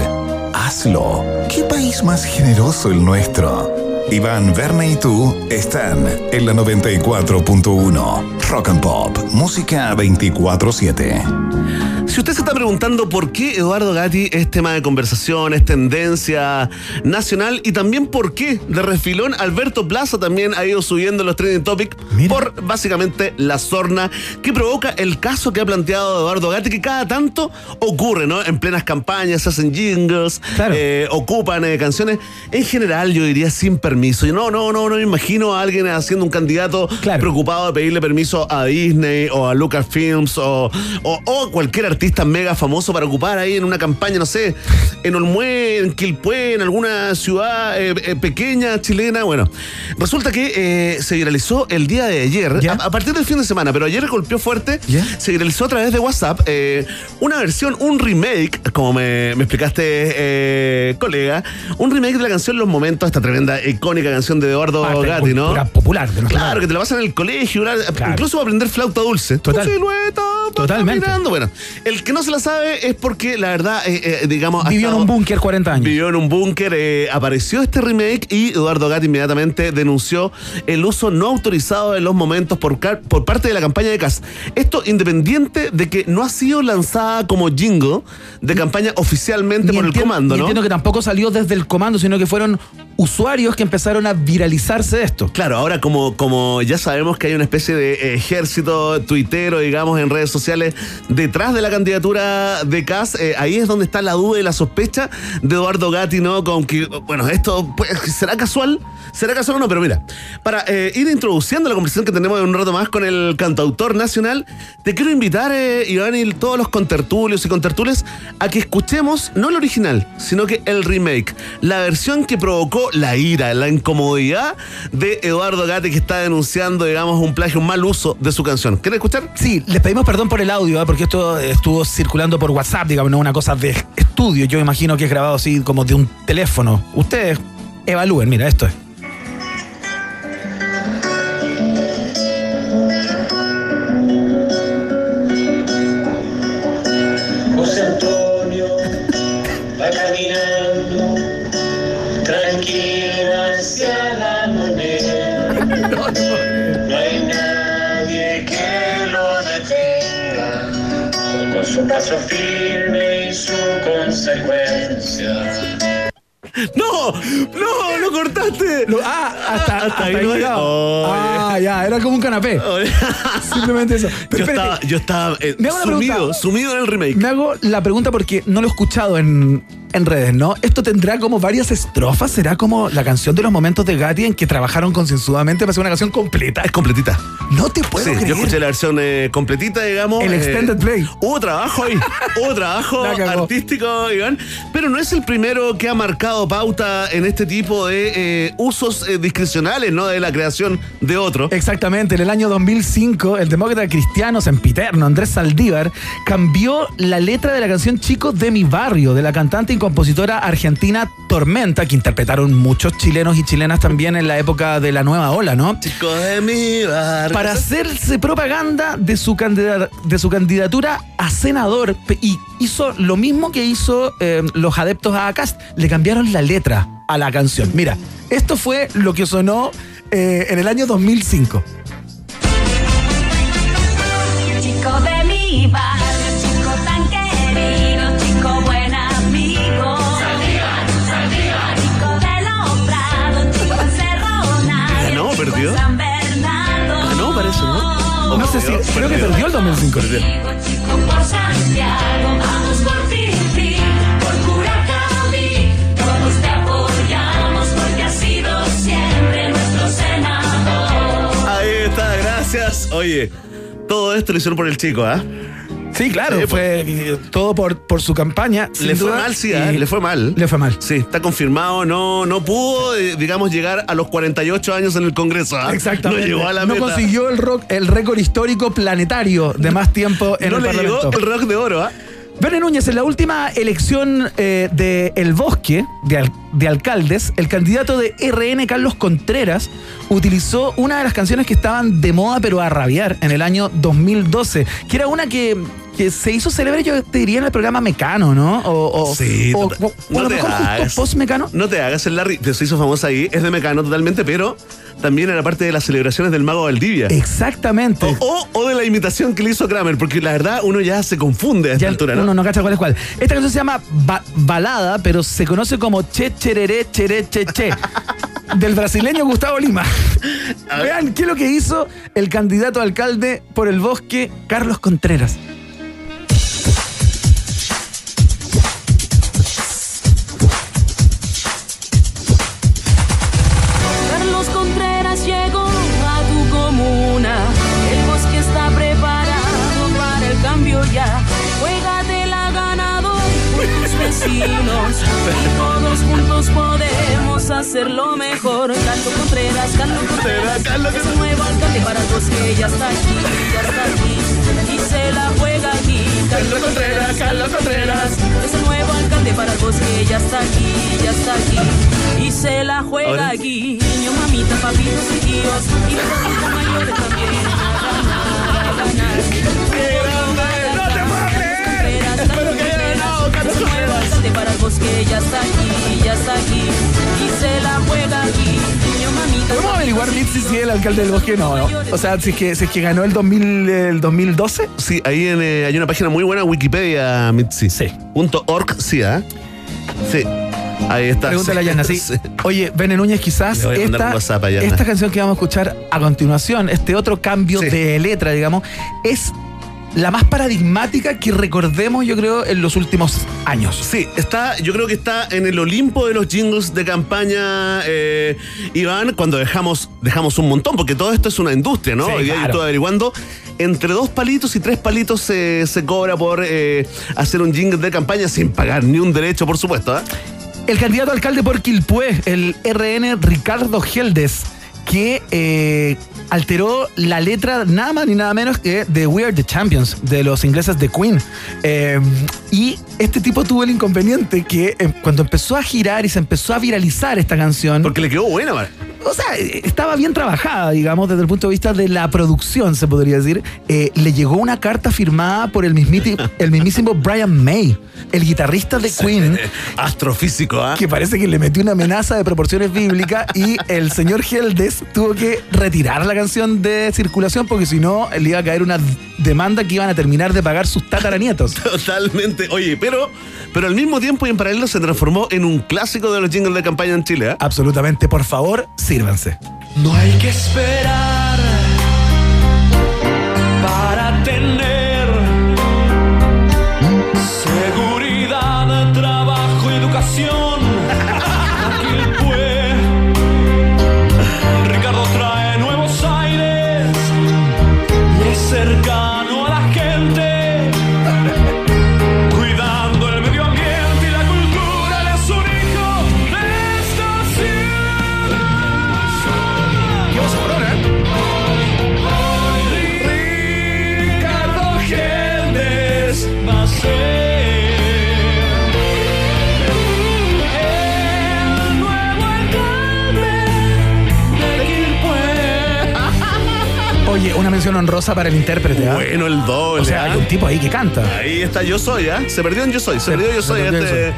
Hazlo. ¿Qué país más generoso el nuestro? Iván, Verne y tú están en la 94.1. Rock and Pop, música 24-7. Si usted se está preguntando por qué Eduardo Gatti es tema de conversación, es tendencia nacional y también por qué de refilón Alberto Plaza también ha ido subiendo los trending topics por básicamente la sorna que provoca el caso que ha planteado Eduardo Gatti que cada tanto ocurre, ¿no? En plenas campañas se hacen jingles, eh, ocupan eh, canciones, en general yo diría sin permiso. Yo no, no, no, no me imagino a alguien haciendo un candidato preocupado de pedirle permiso a Disney o a Lucasfilms o, o, o cualquier artista mega famoso para ocupar ahí en una campaña, no sé, en Olmué, en Quilpué, en alguna ciudad eh, pequeña chilena. Bueno, resulta que se viralizó el día de ayer, a, a partir del fin de semana, pero ayer golpeó fuerte, se viralizó a través de WhatsApp eh, una versión, un remake, como me, me explicaste, eh, colega, un remake de la canción Los Momentos, esta tremenda icónica canción de Eduardo Parte Gatti, ¿no? popular de Claro, que te la pasan en el colegio, una- incluso para aprender flauta dulce. Total. Silueta Totalmente. Bueno, el que no se la sabe es porque la verdad, eh, eh, digamos, Vivió en un búnker 40 años. Vivió en un búnker, apareció este remake y Eduardo Gatti inmediatamente denunció el uso no autorizado de los momentos por, por parte de la campaña de CAS. Esto independiente de que no ha sido lanzada como jingle de campaña oficialmente Ni por el comando, ¿no? entiendo que tampoco salió desde el comando, sino que fueron usuarios que empezaron a viralizarse de esto. Claro, ahora como, como ya sabemos que hay una especie de eh, ejército tuitero, digamos, en redes sociales detrás de la candidatura de Cas, ahí es donde está la duda y la sospecha de Eduardo Gatti, ¿no? Con que, bueno, esto pues, será casual, será casual o no, pero mira, para eh, ir introduciendo la conversación que tenemos en un rato más con el cantautor nacional, te quiero invitar, eh, Iván, y todos los contertulios y contertules a que escuchemos no el original, sino que el remake, la versión que provocó la ira, la incomodidad de Eduardo Gatti que está denunciando, digamos, un plagio, un mal uso de su canción. ¿Quieres escuchar? Sí, les pedimos perdón por el audio, ¿eh? porque esto estuvo circulando por WhatsApp, digamos, no una cosa de estudio. Yo imagino que es grabado así como de un teléfono. Ustedes evalúen, mira, esto es. Paso firme y su consecuencia. ¡No! ¡No! ¡Lo cortaste! ah, hasta, hasta ahí ahí no- llegado. Oye. Ah, ya, era como un canapé. [laughs] Simplemente eso. Yo Pero estaba, espérate, yo estaba eh, sumido, sumido en el remake. Me hago la pregunta porque no lo he escuchado en, en redes, ¿no? Esto tendrá como varias estrofas, será como la canción de los momentos de Gatti en que trabajaron concienzudamente para hacer una canción completa. Es completita. No te puedo Sí, creer. yo escuché la versión eh, completita, digamos. El eh, extended play. Hubo trabajo ahí. [laughs] Hubo trabajo artístico, Iván. Pero no es el primero que ha marcado pauta en este tipo de eh, usos discrecionales, ¿no? De la creación de otro. Exactamente, en el año 2005, el demócrata cristiano sempiterno Andrés Saldívar cambió la letra de la canción Chicos de mi barrio, de la cantante y compositora argentina Tormenta, que interpretaron muchos chilenos y chilenas también en la época de la nueva ola, ¿no? Chicos de mi barrio. Para hacerse propaganda de su, candida- de su candidatura a senador y hizo lo mismo que hizo eh, los adeptos a Acast, le cambiaron la letra a la canción. Mira, esto fue lo que sonó eh, en el año 2005. Chico de mi barrio, sé si, perdió, creo que perdió el 2005. Chico por Santiago, vamos por Pipi, por Curacaví. Todos te apoyamos porque has sido siempre nuestro senador. Ahí está, gracias. Oye, todo esto lo hicieron por el chico, ¿ah? Sí, claro, Sí, fue eh, todo por, por su campaña. Le fue duda, mal, sí, ¿ah? le fue mal. Le fue mal. Sí, está confirmado, no, no pudo, eh, digamos, llegar a los 48 años en el Congreso. ¿ah? Exactamente. No llegó a la No meta. consiguió el, rock, el récord histórico planetario de más tiempo en no el le Parlamento. llegó el rock de oro, ¿ah? Verne Núñez, en la última elección eh, de El Bosque, de, al- de alcaldes, el candidato de RN, Carlos Contreras, utilizó una de las canciones que estaban de moda, pero a rabiar, en el año 2012, que era una que, que se hizo célebre, yo te diría, en el programa Mecano, ¿no? O, o- Sí, o- o- a lo mejor justo post-Mecano. No te hagas el Larry, se hizo famosa ahí, es de Mecano totalmente, pero también era parte de las celebraciones del Mago Valdivia. Exactamente. O, o de la imitación que le hizo Kramer, porque la verdad uno ya se confunde a esta Ya altura, ¿no? Uno no cacha cuál es cuál. Esta canción se llama Ba- Balada, pero se conoce como Che Cherere Chere Che Che. [laughs] Del brasileño Gustavo Lima. Vean qué es lo que hizo el candidato a alcalde por el bosque, Carlos Contreras. Vecinos. Y todos juntos podemos hacerlo mejor. Carlos Contreras, Carlos Contreras, es el nuevo alcalde para los que ya está aquí, ya está aquí. Y se la juega aquí. Carlos Contreras, Carlos Contreras, es el nuevo alcalde para los que ya está aquí, ya está aquí. Y se la juega aquí. Niños, mamitas, papitos y tíos. Y los mayores también. A ganar, a ganar. Bosque, ya está aquí, ya está aquí. Y se la juega aquí. Niño, mamita. ¿Podemos averiguar, Mitzi, si es el alcalde del bosque no, no? O sea, si es que, si es que ganó el, 2000, el 2012. Sí, ahí en, eh, hay una página muy buena, Wikipedia, Mitzi. Sí. Punto org, sí, ¿ah? Sí. Ahí está. Pregúntale a sí. Yana, sí. [laughs] Oye, Bene Núñez, quizás a esta, WhatsApp a esta canción que vamos a escuchar a continuación, este otro cambio de letra, digamos, es la más paradigmática que recordemos, yo creo, en los últimos años. Sí, está, yo creo que está en el Olimpo de los jingles de campaña, eh, Iván, cuando dejamos, dejamos un montón, porque todo esto es una industria, ¿no? Sí, Hoy día yo claro. estoy averiguando, entre dos palitos y tres palitos se, se cobra por eh, hacer un jingle de campaña sin pagar ni un derecho, por supuesto, ¿ah? El candidato a alcalde por Quilpué, el RN Ricardo Geldes, que eh, alteró la letra nada más ni nada menos que de We Are the Champions, de los ingleses de Queen. Eh, y este tipo tuvo el inconveniente que eh, cuando empezó a girar y se empezó a viralizar esta canción. Porque le quedó buena, man. O sea, eh, estaba bien trabajada, digamos, desde el punto de vista de la producción, se podría decir. Le llegó una carta firmada por el, el mismísimo Brian May, el guitarrista de Queen. [laughs] Astrofísico, ¿ah? Que parece que le metió una amenaza de proporciones bíblicas [laughs] y el señor Geldes tuvo que retirar la canción de circulación porque si no le iba a caer una demanda que iban a terminar de pagar sus tataranietos. [laughs] Totalmente. Oye, pero, pero al mismo tiempo y en paralelo se transformó en un clásico de los jingles de campaña en Chile, ¿ah? Absolutamente, por favor, sírvanse. No hay que esperar mención honrosa para el intérprete. ¿ah? Bueno, el doble. O sea, ¿ah? hay un tipo ahí que canta. Ahí está Yo Soy, ¿ah? Se perdió en Yo Soy, se, perdió Yo se Soy. perdió Yo este-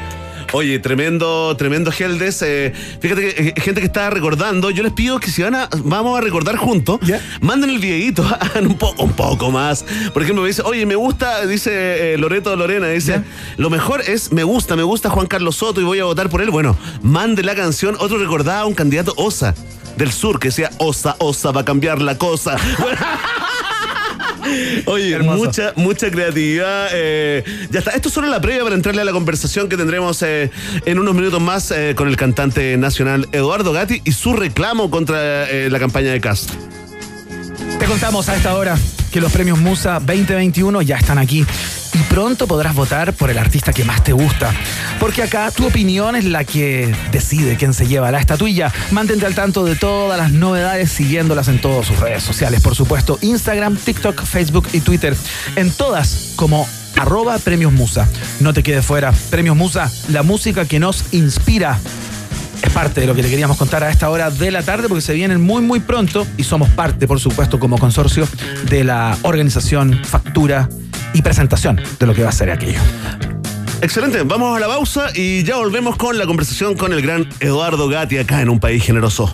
Oye, tremendo, tremendo Geldes. eh, fíjate que eh, gente que está recordando, yo les pido que si van a, vamos a recordar juntos, manden el videito, [laughs] hagan un poco, un poco más. Por ejemplo, me dice, oye, me gusta, dice eh, Loreto Lorena, dice, lo mejor es me gusta, me gusta Juan Carlos Soto y voy a votar por él. Bueno, mande la canción. Otro recordaba un candidato Osa del sur que decía, Osa, Osa va a cambiar la cosa. Bueno, [laughs] Oye, mucha, mucha creatividad. eh, ya está. Esto es solo la previa para entrarle a la conversación que tendremos eh, en unos minutos más eh, con el cantante nacional Eduardo Gatti y su reclamo contra la campaña de Cast. Te contamos a esta hora que los premios Musa 2021 ya están aquí y pronto podrás votar por el artista que más te gusta. Porque acá tu opinión es la que decide quién se lleva la estatuilla. Mantente al tanto de todas las novedades siguiéndolas en todas sus redes sociales, por supuesto, Instagram, TikTok, Facebook y Twitter. En todas como arroba Premios Musa. No te quedes fuera. Premios Musa, la música que nos inspira es parte de lo que le queríamos contar a esta hora de la tarde porque se vienen muy muy pronto y somos parte, por supuesto, como consorcio de la organización, factura y presentación de lo que va a ser aquello. Excelente, vamos a la pausa y ya volvemos con la conversación con el gran Eduardo Gatti acá en un país generoso.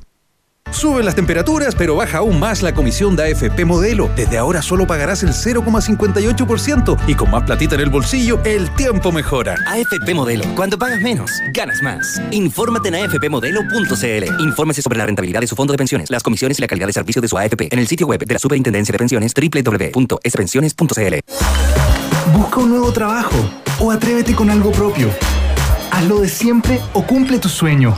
Suben las temperaturas, pero baja aún más la comisión de AFP Modelo. Desde ahora solo pagarás el 0,58% y con más platita en el bolsillo, el tiempo mejora. AFP Modelo. Cuando pagas menos, ganas más. Infórmate en afpmodelo.cl. Infórmese sobre la rentabilidad de su fondo de pensiones, las comisiones y la calidad de servicio de su AFP en el sitio web de la Superintendencia de Pensiones www.spensiones.cl. Busca un nuevo trabajo o atrévete con algo propio. Hazlo de siempre o cumple tu sueño.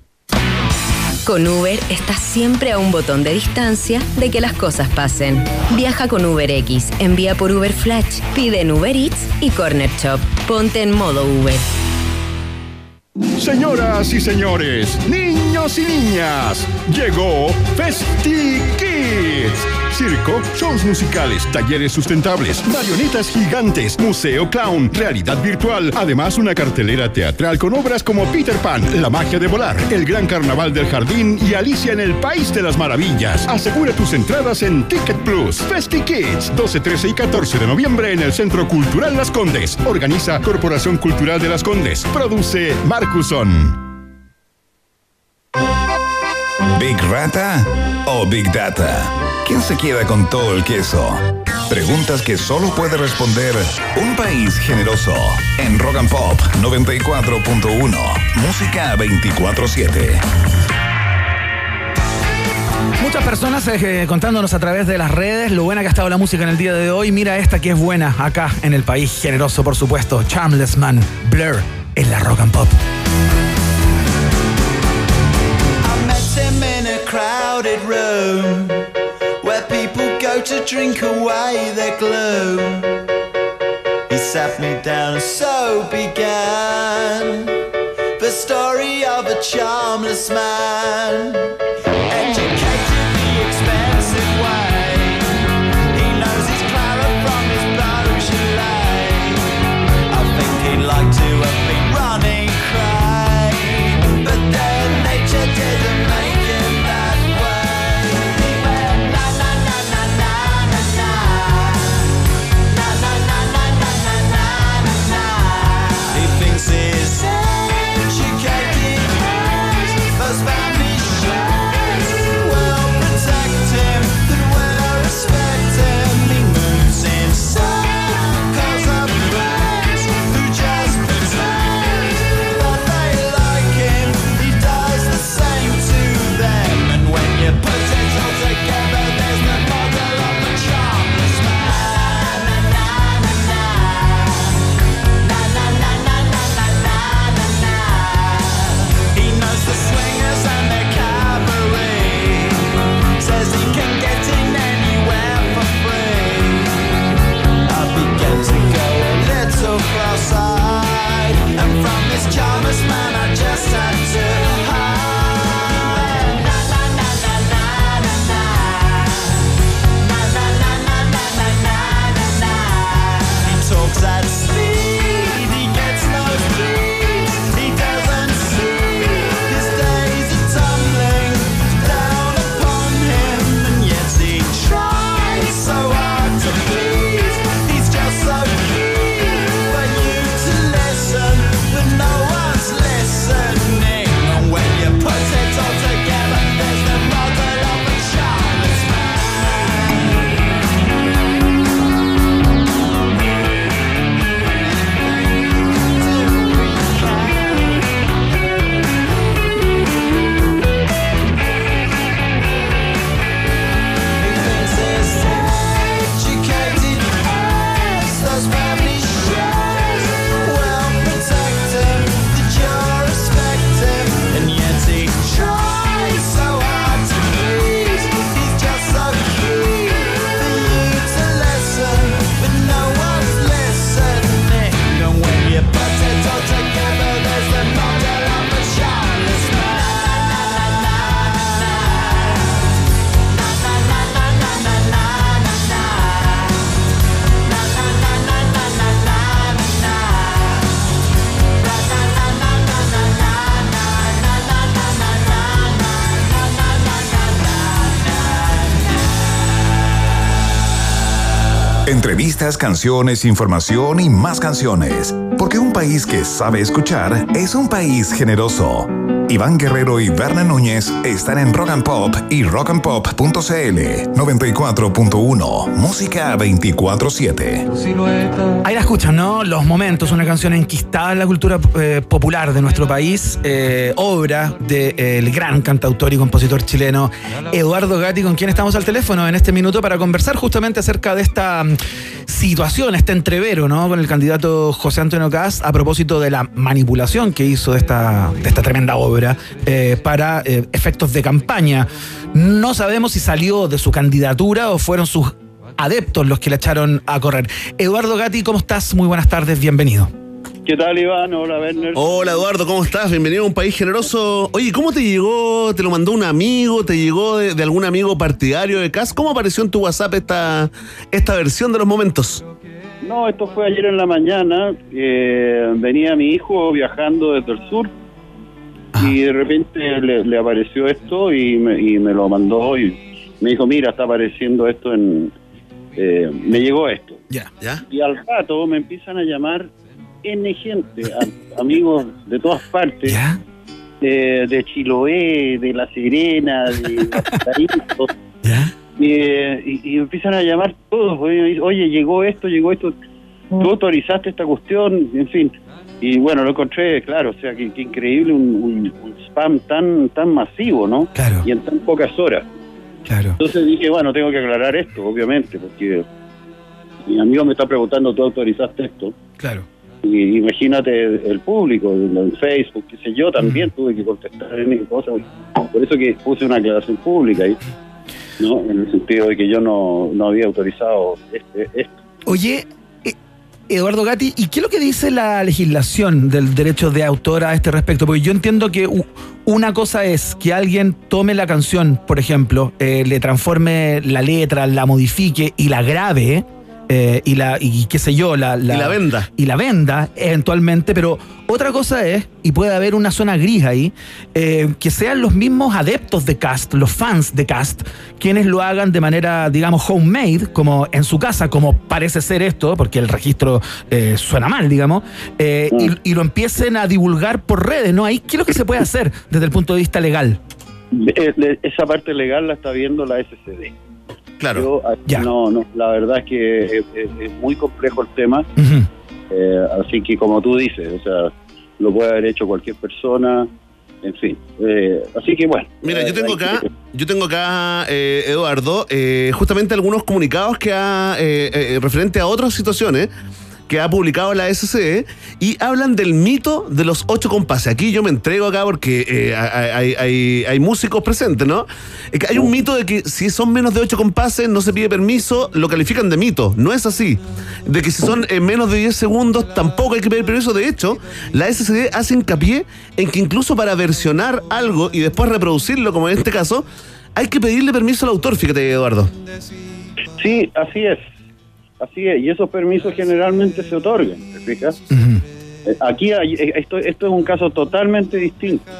Con Uber estás siempre a un botón de distancia de que las cosas pasen. Viaja con UberX, envía por Uber Flash, pide en Uber Eats y Corner Shop. Ponte en modo Uber. Señoras y señores, niños y niñas, llegó Festi Kids. Circo, shows musicales, talleres sustentables, marionetas gigantes, museo clown, realidad virtual. Además, una cartelera teatral con obras como Peter Pan, La magia de volar, El gran carnaval del jardín y Alicia en el País de las Maravillas. Asegura tus entradas en Ticket Plus. Festi Kids, 12, 13 y 14 de noviembre en el Centro Cultural Las Condes. Organiza Corporación Cultural de Las Condes. Produce ¿Big Rata o Big Data? ¿Quién se queda con todo el queso? Preguntas que solo puede responder un país generoso. En Rock and Pop 94.1. Música 24-7. Muchas personas eh, contándonos a través de las redes lo buena que ha estado la música en el día de hoy. Mira esta que es buena acá en el país generoso, por supuesto. Charmless Man, Blur, en la Rock and Pop. I met him in a crowded room where people go to drink away their gloom. He sat me down so began the story of a charmless man. Canciones, información y más canciones. Porque un país que sabe escuchar es un país generoso. Iván Guerrero y Berna Núñez están en Rock and Pop y rockandpop.cl 94.1 Música 24-7. Ahí la escuchan, ¿no? Los Momentos, una canción enquistada en la cultura eh, popular de nuestro país, eh, obra del gran cantautor y compositor chileno Eduardo Gatti, con quien estamos al teléfono en este minuto para conversar justamente acerca de esta situación, este entrevero, ¿no? Con el candidato José Antonio Caz a propósito de la manipulación que hizo de esta, de esta tremenda obra eh, para eh, efectos de campaña. No sabemos si salió de su candidatura o fueron sus adeptos los que la echaron a correr. Eduardo Gatti, ¿cómo estás? Muy buenas tardes, bienvenido. ¿Qué tal, Iván? Hola, Werner. Hola Eduardo, ¿cómo estás? Bienvenido a un país generoso. Oye, ¿cómo te llegó? ¿Te lo mandó un amigo? ¿Te llegó de, de algún amigo partidario de CAS? ¿Cómo apareció en tu WhatsApp esta, esta versión de los momentos? No, esto fue ayer en la mañana. eh, venía mi hijo viajando desde el sur y de repente le, le apareció esto y me, y me lo mandó y me dijo, mira, está apareciendo esto en... eh, me llegó esto. Ya. ¿Ya? Y al rato me empiezan a llamar N gente, a- amigos de todas partes. De, de Chiloé, de La Serena, de [laughs] Valparaíso. Y, eh, y, y empiezan a llamar todos. Oye, oye, llegó esto, llegó esto. Tú autorizaste esta cuestión, en fin. Y bueno, lo encontré, claro, o sea, que, que increíble un, un- un spam tan tan masivo, ¿no? Claro. Y en tan pocas horas. Claro. Entonces dije, bueno, tengo que aclarar esto, obviamente, porque mi amigo me está preguntando, ¿tú autorizaste esto? Claro. Y imagínate el público, en Facebook, qué sé yo, también tuve que contestar en cosas. Por eso que puse una aclaración pública ahí, ¿no? En el sentido de que yo no, no había autorizado este, esto. Oye, eh, Eduardo Gatti, ¿y qué es lo que dice la legislación del derecho de autor a este respecto? Porque yo entiendo que una cosa es que alguien tome la canción, por ejemplo, eh, le transforme la letra, la modifique y la grabe. Eh, y la y qué sé yo la, Y la venda. y la venda eventualmente pero otra cosa es y puede haber una zona gris ahí eh, que sean los mismos adeptos de Cast los fans de Cast quienes lo hagan de manera digamos homemade como en su casa como parece ser esto porque el registro eh, suena mal digamos eh, y, y lo empiecen a divulgar por redes no ahí qué es lo que se puede hacer desde el punto de vista legal le- Esa parte legal la está viendo la SCD. Claro. Yo, ah, no, no, la verdad es que es, es- es muy complejo el tema. Eh, así que como tú dices, o sea, lo puede haber hecho cualquier persona, en fin. Eh, así que bueno. Mira, yo eh, tengo acá, yo tengo acá, eh, Eduardo, eh, justamente algunos comunicados que ha, eh, eh, referente a otras situaciones que ha publicado la SCE y hablan del mito de los ocho compases. Aquí yo me entrego acá porque eh, hay, hay- músicos presentes, ¿no? Es que hay un mito de que si son menos de ocho compases no se pide permiso, lo califican de mito. No es así. De que si son eh, menos de 10 segundos tampoco hay que pedir permiso. De hecho, la SCD hace hincapié en que incluso para versionar algo y después reproducirlo, como en este caso, hay que pedirle permiso al autor, fíjate, Eduardo. Sí, así es. Así es. Y esos permisos generalmente se otorgan, ¿te fijas? Eh, Aquí hay- eh, esto, esto es un caso totalmente distinto.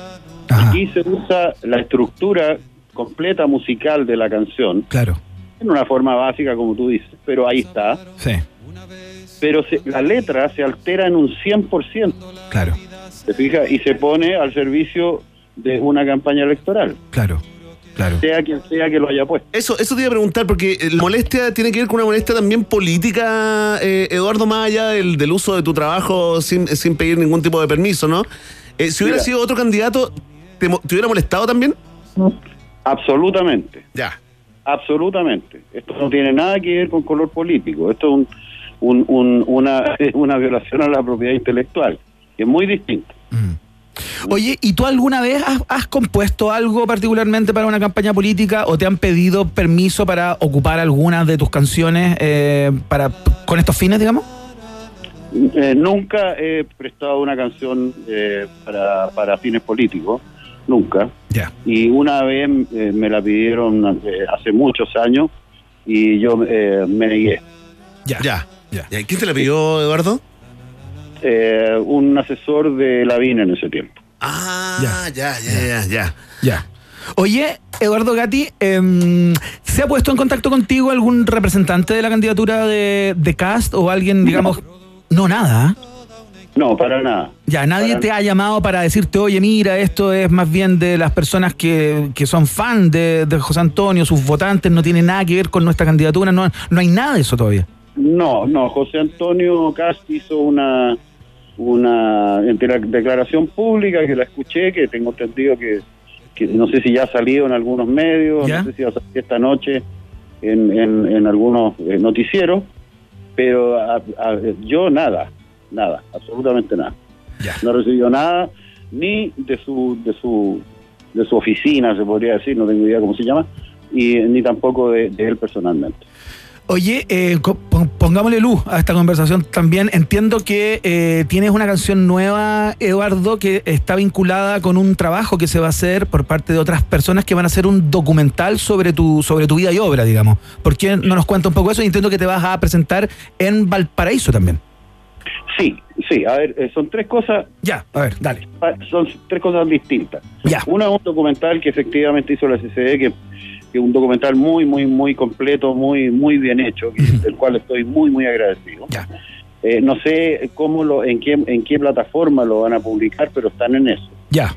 Aquí se usa la estructura completa musical de la canción. Claro. En una forma básica, como tú dices, pero ahí está. Sí. Pero se- la letra se altera en un 100%. Claro. ¿Te fijas? Y se pone al servicio de una campaña electoral. Claro. Claro. Sea quien sea que lo haya puesto. Eso, eso te iba a preguntar, porque eh, la molestia tiene que ver con una molestia también política, eh, Eduardo, más allá del, del uso de tu trabajo sin, sin pedir ningún tipo de permiso, ¿no? Eh, si hubiera Mira. sido otro candidato, ¿te, hubiera molestado también? Absolutamente. Ya. Absolutamente. Esto no tiene nada que ver con color político. Esto es un- un- un- una, [laughs] una violación a la propiedad intelectual, que es muy distinto. Oye, ¿y tú alguna vez has, has compuesto algo particularmente para una campaña política o te han pedido permiso para ocupar algunas de tus canciones eh, para con estos fines, digamos? Eh, nunca he prestado una canción eh, para, para fines políticos, nunca. Ya. Y una vez eh, me la pidieron eh, hace muchos años y yo eh, me negué. Ya. Ya. ya. ¿Quién te la pidió, Eduardo? Eh, un asesor de la VIN en ese tiempo. Ah, ya, ya, ya, ya. Ya. Oye, Eduardo Gatti, em, ¿se ha puesto en contacto contigo algún representante de la candidatura de, de Cast o alguien, digamos, no nada? No, para nada. Ya, nadie Para te ha llamado para decirte, oye, mira, esto es más bien de las personas que, que son fan de, de José Antonio, sus votantes, no tiene nada que ver con nuestra candidatura, no, no hay nada de eso todavía. No, no, José Antonio Cast hizo una una declaración pública que la escuché, que tengo entendido que, que no sé si ya ha salido en algunos medios, ¿Ya? no sé si va a salir esta noche en, en, en algunos eh, noticieros, pero a- a- yo nada, nada, absolutamente nada. No he recibido nada, ni de su, de su, de su oficina, se podría decir, no tengo idea cómo se llama, y ni tampoco de, de él personalmente. Oye, eh, pongámosle luz a esta conversación también. Entiendo que eh, tienes una canción nueva, Eduardo, que está vinculada con un trabajo que se va a hacer por parte de otras personas que van a hacer un documental sobre tu, sobre tu vida y obra, digamos. ¿Por qué no nos cuenta un poco eso? Y entiendo que te vas a presentar en Valparaíso también. Sí, sí, a ver, eh, son tres cosas. Ya, a ver, dale. Son tres cosas distintas. Ya. Una es un documental que efectivamente hizo la CCD, que, que es un documental muy, muy, muy completo, muy, muy bien hecho, del cual estoy muy, muy agradecido. Eh, no sé cómo lo, en qué, en qué plataforma lo van a publicar, pero están en eso. Ya,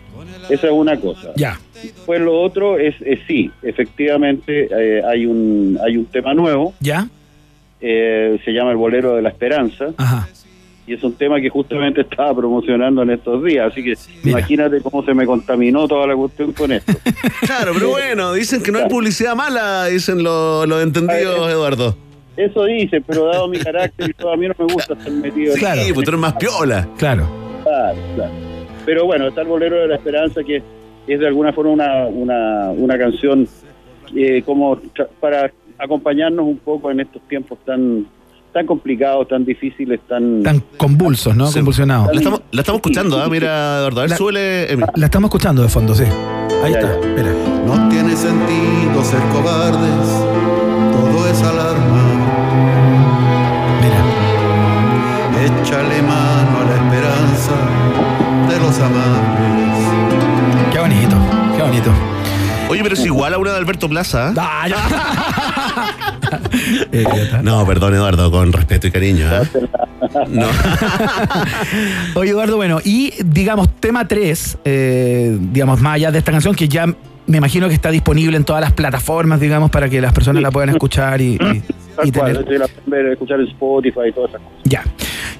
Esa es una cosa. ya. Pues lo otro es, es sí, efectivamente eh, hay un hay un tema nuevo. ¿Ya? Eh, se llama El Bolero de la Esperanza. Ajá. Y es un tema que justamente [laughs] estaba promocionando en estos días. Así que imagínate cómo se me contaminó toda la cuestión con esto. [laughs] Claro, pero bueno, dicen que no hay publicidad mala, dicen los, los entendidos, Eduardo. Eso dice, pero dado mi carácter y todo, a mí no me gusta estar metido en Sí, pues tú eres más piola. Claro. Claro, claro. Pero bueno, está el Bolero de la Esperanza, que es de alguna forma una, una, una canción eh, como para acompañarnos un poco en estos tiempos tan tan complicados, tan difíciles, tan... Tan convulsos, ¿no? Convulsionados. La estamos, la estamos escuchando, ¿ah? Mira, Eduardo. A ver, La- súbele. La estamos escuchando de fondo, sí. Ahí Ya, está. Mira. No tiene sentido ser cobardes, todo es alarma. Mira. Échale mano a la esperanza de los amables. Qué bonito, qué bonito. Oye, pero es igual a una de Alberto Plaza. ¿ah? Eh, [laughs] No, perdón, Eduardo, con respeto y cariño. ¿ah? No. [laughs] Oye, Eduardo, bueno, y digamos, tema 3, digamos, más allá de esta canción que ya me imagino que está disponible en todas las plataformas, digamos, para que las personas la puedan escuchar y, y- [laughs] tener. la- escuchar en Spotify y todas esas cosas. Ya.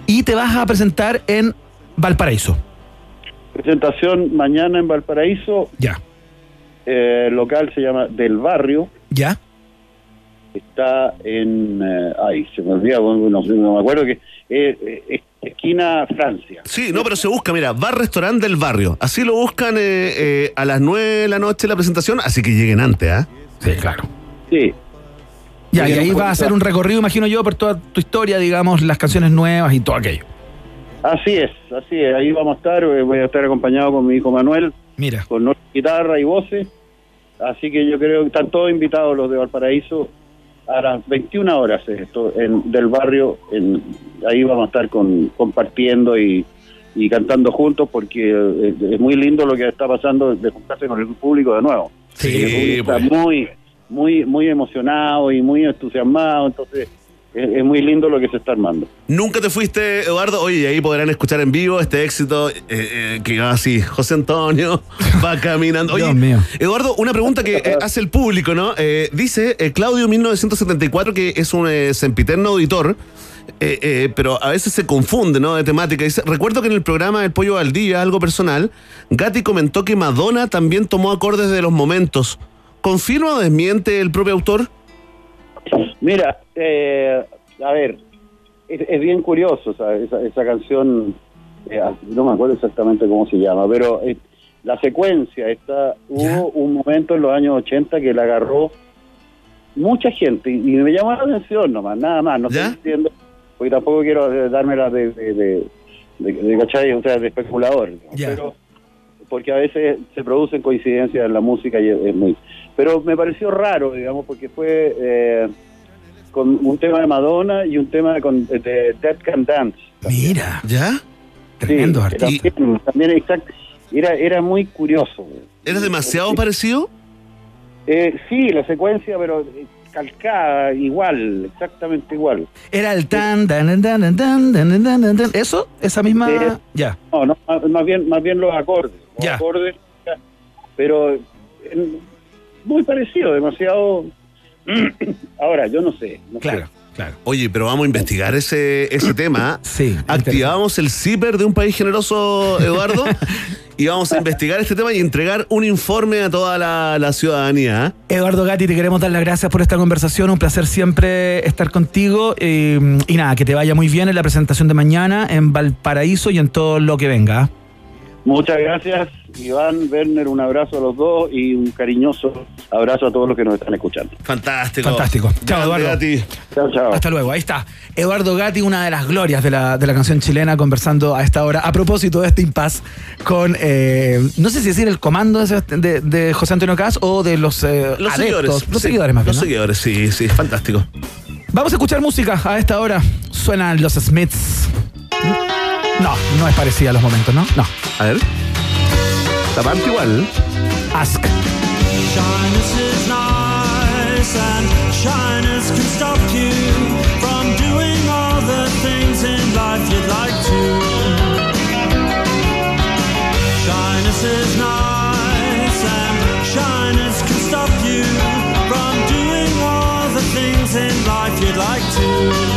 Y te vas a presentar en Valparaíso. Presentación mañana en Valparaíso. Ya. Eh, local se llama Del Barrio. Ya. Está en... eh, ay, se me olvida, no, no me acuerdo que... eh, eh, esquina Francia. Sí, no, pero se busca, mira, bar restaurante del barrio. Así lo buscan eh, eh, a las 9 de la noche la presentación, así que lleguen antes, ¿ah? Sí, claro. Sí. Ya, y ahí vas a hacer un recorrido, imagino yo, por toda tu historia, digamos, las canciones nuevas y todo aquello. Así es, así es. Ahí vamos a estar. Voy a estar acompañado con mi hijo Manuel. Mira. Con nuestra guitarra y voces. Así que yo creo que están todos invitados los de Valparaíso a las 21 horas es esto, en, del barrio. En, ahí vamos a estar con, compartiendo y, y cantando juntos porque eh, es muy lindo lo que está pasando de juntarse con el público de nuevo. Sí, El público pues. está muy, muy, muy emocionado y muy entusiasmado. Entonces es, muy lindo lo que se está armando. Nunca te fuiste, Eduardo. Oye, y ahí podrán escuchar en vivo este éxito eh, eh, que va así. José Antonio [laughs] va caminando. Oye, Dios mío. Eduardo, una pregunta que eh, hace el público, ¿no? Eh, dice eh, Claudio 1974 que es un eh, sempiterno auditor. eh, eh, pero a veces se confunde, ¿no? De temática. Dice, recuerdo que en el programa El Pollo al Día, algo personal, Gatti comentó que Madonna también tomó acordes de los momentos. ¿Confirma o desmiente el propio autor? Mira, eh, a ver, es, es bien curioso ¿sabes? Esa, esa canción, eh, no me acuerdo exactamente cómo se llama, pero eh, la secuencia, está, hubo un momento en los años 80 que la agarró mucha gente y, y me llamó la atención nomás, nada más, no estoy diciendo, porque tampoco quiero eh, dármela de, de, de, de- de, ¿cachai? O sea, de especulador, pero porque a veces se producen coincidencias en la música y es, es muy... Pero me pareció raro, digamos, porque fue eh, con un tema de Madonna y un tema con, de, Dead Can Dance. También. Mira, ¿ya? Tremendo sí, artista. También, también era, era muy curioso. ¿Era demasiado sí. parecido? Eh, sí, la secuencia, pero eh, calcada, igual, exactamente igual. Era el tan, tan, tan, tan, tan, tan, tan, ¿Eso? ¿Esa misma? Ya. No, no, más bien, más bien los acordes. Los ya. acordes, pero muy parecido, demasiado. [clears throat] Ahora, yo no sé. No claro, sé. claro. Oye, pero vamos a investigar ese, ese [clears throat] tema. Sí. Activamos el zipper de un país generoso, Eduardo, [laughs] y vamos a investigar este tema y entregar un informe a toda la, la ciudadanía. ¿eh? Eduardo Gatti, te queremos dar las gracias por esta conversación. Un placer siempre estar contigo. eh, y nada, que te vaya muy bien en la presentación de mañana en Valparaíso y en todo lo que venga. Muchas gracias, Iván, Werner, un abrazo a los dos y un cariñoso abrazo a todos los que nos están escuchando. Fantástico. Fantástico. Chao, Eduardo. Gatti. Chao, chao. Hasta luego. Ahí está. Eduardo Gatti, una de las glorias de la, de la canción chilena, conversando a esta hora a propósito de este impas con, eh, no sé si decir el comando de, de- de José Antonio Cas o de los, eh, Los adeptos. seguidores. Los sí, seguidores más bien. Los ¿no? seguidores, sí, sí, fantástico. Vamos a escuchar música a esta hora. Suenan los Smiths. No, no es parecida a los momentos, ¿no? No. A ver. La parte igual. Ask. Shyness is nice and shyness can stop you from doing all the things in life you'd like to. Shyness is nice and shyness can stop you from doing all the things in life you'd like to.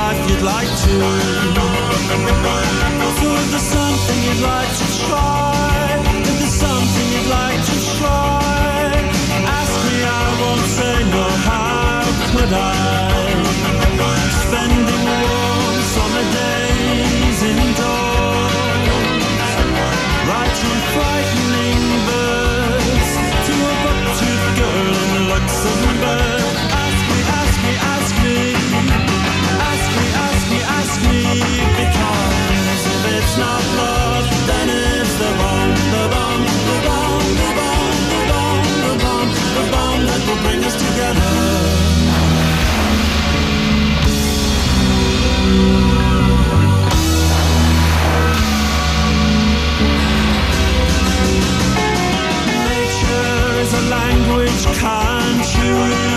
Life you'd like to. So if there's something you'd like to try, if there's something you'd like to try, ask me, I won't say no. How could I? Together. Language, can't you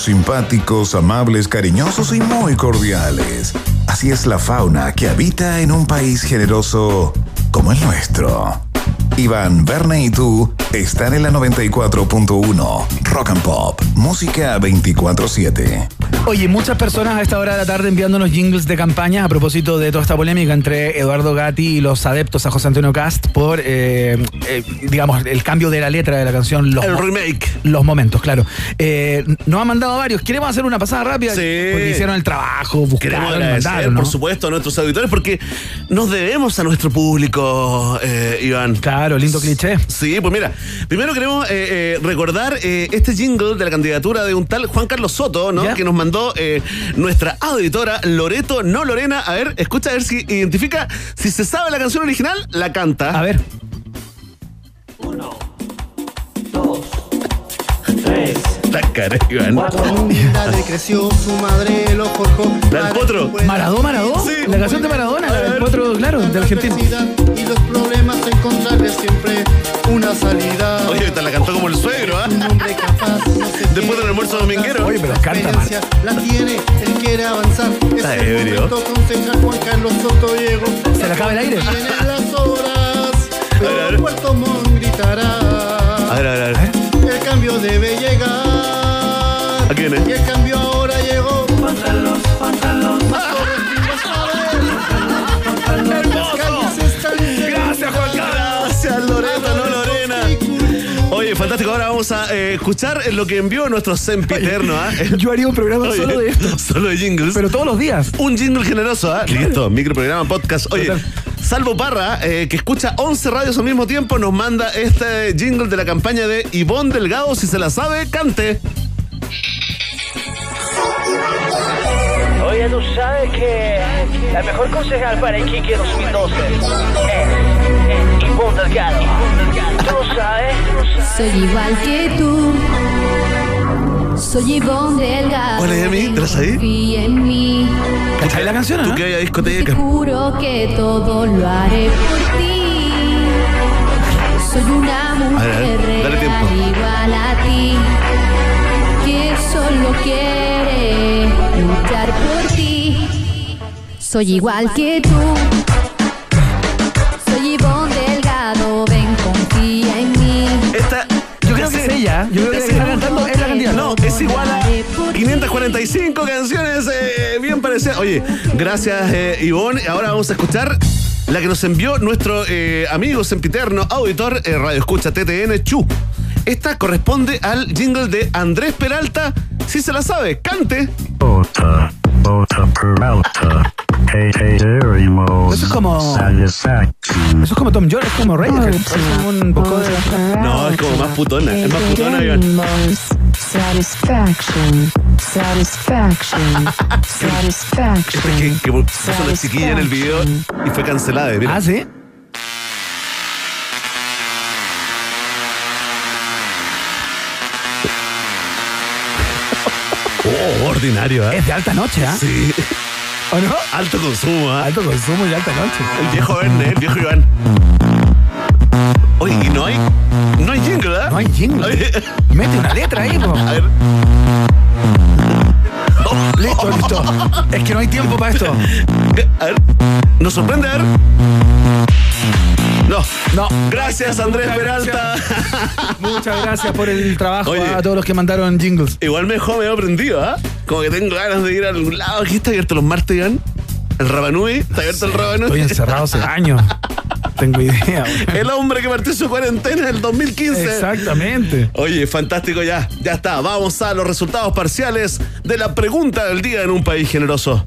Simpáticos, amables, cariñosos y muy cordiales. Así es la fauna que habita en un país generoso como el nuestro. Iván, Verne y tú están en la 94.1 Rock and Pop, música 24-7. Oye, muchas personas a esta hora de la tarde enviándonos jingles de campaña a propósito de toda esta polémica entre Eduardo Gatti y los adeptos a José Antonio Cast por, eh, eh, digamos, el cambio de la letra de la canción. Los El remake. Los momentos, claro. Eh, nos han mandado varios. Queremos hacer una pasada rápida. Sí. Porque hicieron el trabajo, buscaron, Queremos agradecer, mandaron, ¿no? por supuesto, a nuestros auditores porque nos debemos a nuestro público, eh, Iván. Claro, lindo cliché. Sí, pues mira, primero queremos eh, eh, recordar eh, este jingle de la candidatura de un tal Juan Carlos Soto, ¿no? ¿Ya? Que nos mandó eh, nuestra auditora Loreto, no Lorena. A ver, escucha a ver si identifica, si se sabe la canción original, la canta. A ver. Cara, Iván. creció, su madre lo forjó. ¿La del potro? ¿Maradó, Maradó? Sí. La canción de Maradona, la del potro, claro, de Argentina. Y los problemas encontrarle siempre una salida. Oye, esta la cantó como el suegro, ¿ah? Un hombre capaz, no sé Después del almuerzo dominguero. Oye, pero canta mal. la tiene, él quiere avanzar. Está Es el ebrio. Juan Carlos Soto. ¿Se le acaba el aire? Vienen las horas, A ver, a ver. pero Puerto Montt gritará. A ver, a ver, a ver. El cambio debe llegar. Viene. Y el cambio ahora llegó. Juan Carlos, Juan Carlos. Gracias, Juan Carlos. Gracias, Loreta, no Lorena. Oye, fantástico. Ahora vamos a eh, escuchar lo que envió nuestro sempiterno. ¿ah? [laughs] Yo haría un programa Oye, solo de esto. [laughs] Solo de jingles. Pero todos los días. Un jingle generoso, ¿ah? Listo, microprograma, podcast. Oye, Salvo Parra, eh, que escucha 11 radios al mismo tiempo, nos manda este jingle de la campaña de Ivonne Delgado. Si se la sabe, cante. Oye, tú sabes que la mejor concejal para Iquique 2012 es Ivonne Delgado. ¿Tú lo sabes? Soy igual que tú. Soy Ivonne Delgado. Hola, ¿te la sabes? Confía en mí. ¿Cachai la canción, Tú que hay a discoteca. Juro que todo lo haré por ti. Soy una A ver, a ver, mujer dale real tiempo. igual Soy igual que tú. Soy Ivonne Delgado. Ven, confía en mí. Esta. Yo creo que es ella. Yo creo que está cantando es la candidata. No, es igual a 545 canciones eh, bien parecidas. Oye, gracias eh, Ivonne. Ahora vamos a escuchar la que nos envió nuestro eh, amigo sempiterno, auditor, eh, Radio Escucha TTN, Chu. Esta corresponde al jingle de Andrés Peralta. Si se la sabe, cante. Bota, Bota Peralta. Eso es como-. Eso es como Tom Jones, es como Radiohead. Es como un poco de. No, es como más putona. Es más putona, Iván. Satisfaction. Satisfaction. Satisfaction. Que, que puso la chiquilla en el video y fue cancelada. Mira. Ah, sí. Oh, ordinario, ¿eh? Es de alta noche, ¿ah? Sí. ¿O no? Alto consumo, ¿ah? Alto consumo y alta noche. El viejo Verne, el viejo Iván. Oye, y no hay. No hay jingle, ¿eh? No hay jingle. Oye. Mete una letra ahí, po. A ver. Listo, listo. Es que no hay tiempo para esto. A ver. ¿Nos sorprende? A ver. No. No. Gracias, Andrés Peralta. Muchas gracias por el trabajo Oye. a todos los que mandaron jingles. Igual me dejó medio prendido, ¿ah? Como que tengo ganas de ir a algún lado. Aquí está abierto los martes, Iván. El Rabanui. Está abierto el Rabanui. Estoy encerrado hace [laughs] años. Tengo idea. El hombre que partió su cuarentena en el 2015. Exactamente. Oye, fantástico ya. Ya está. Vamos a los resultados parciales de la pregunta del día en un país generoso.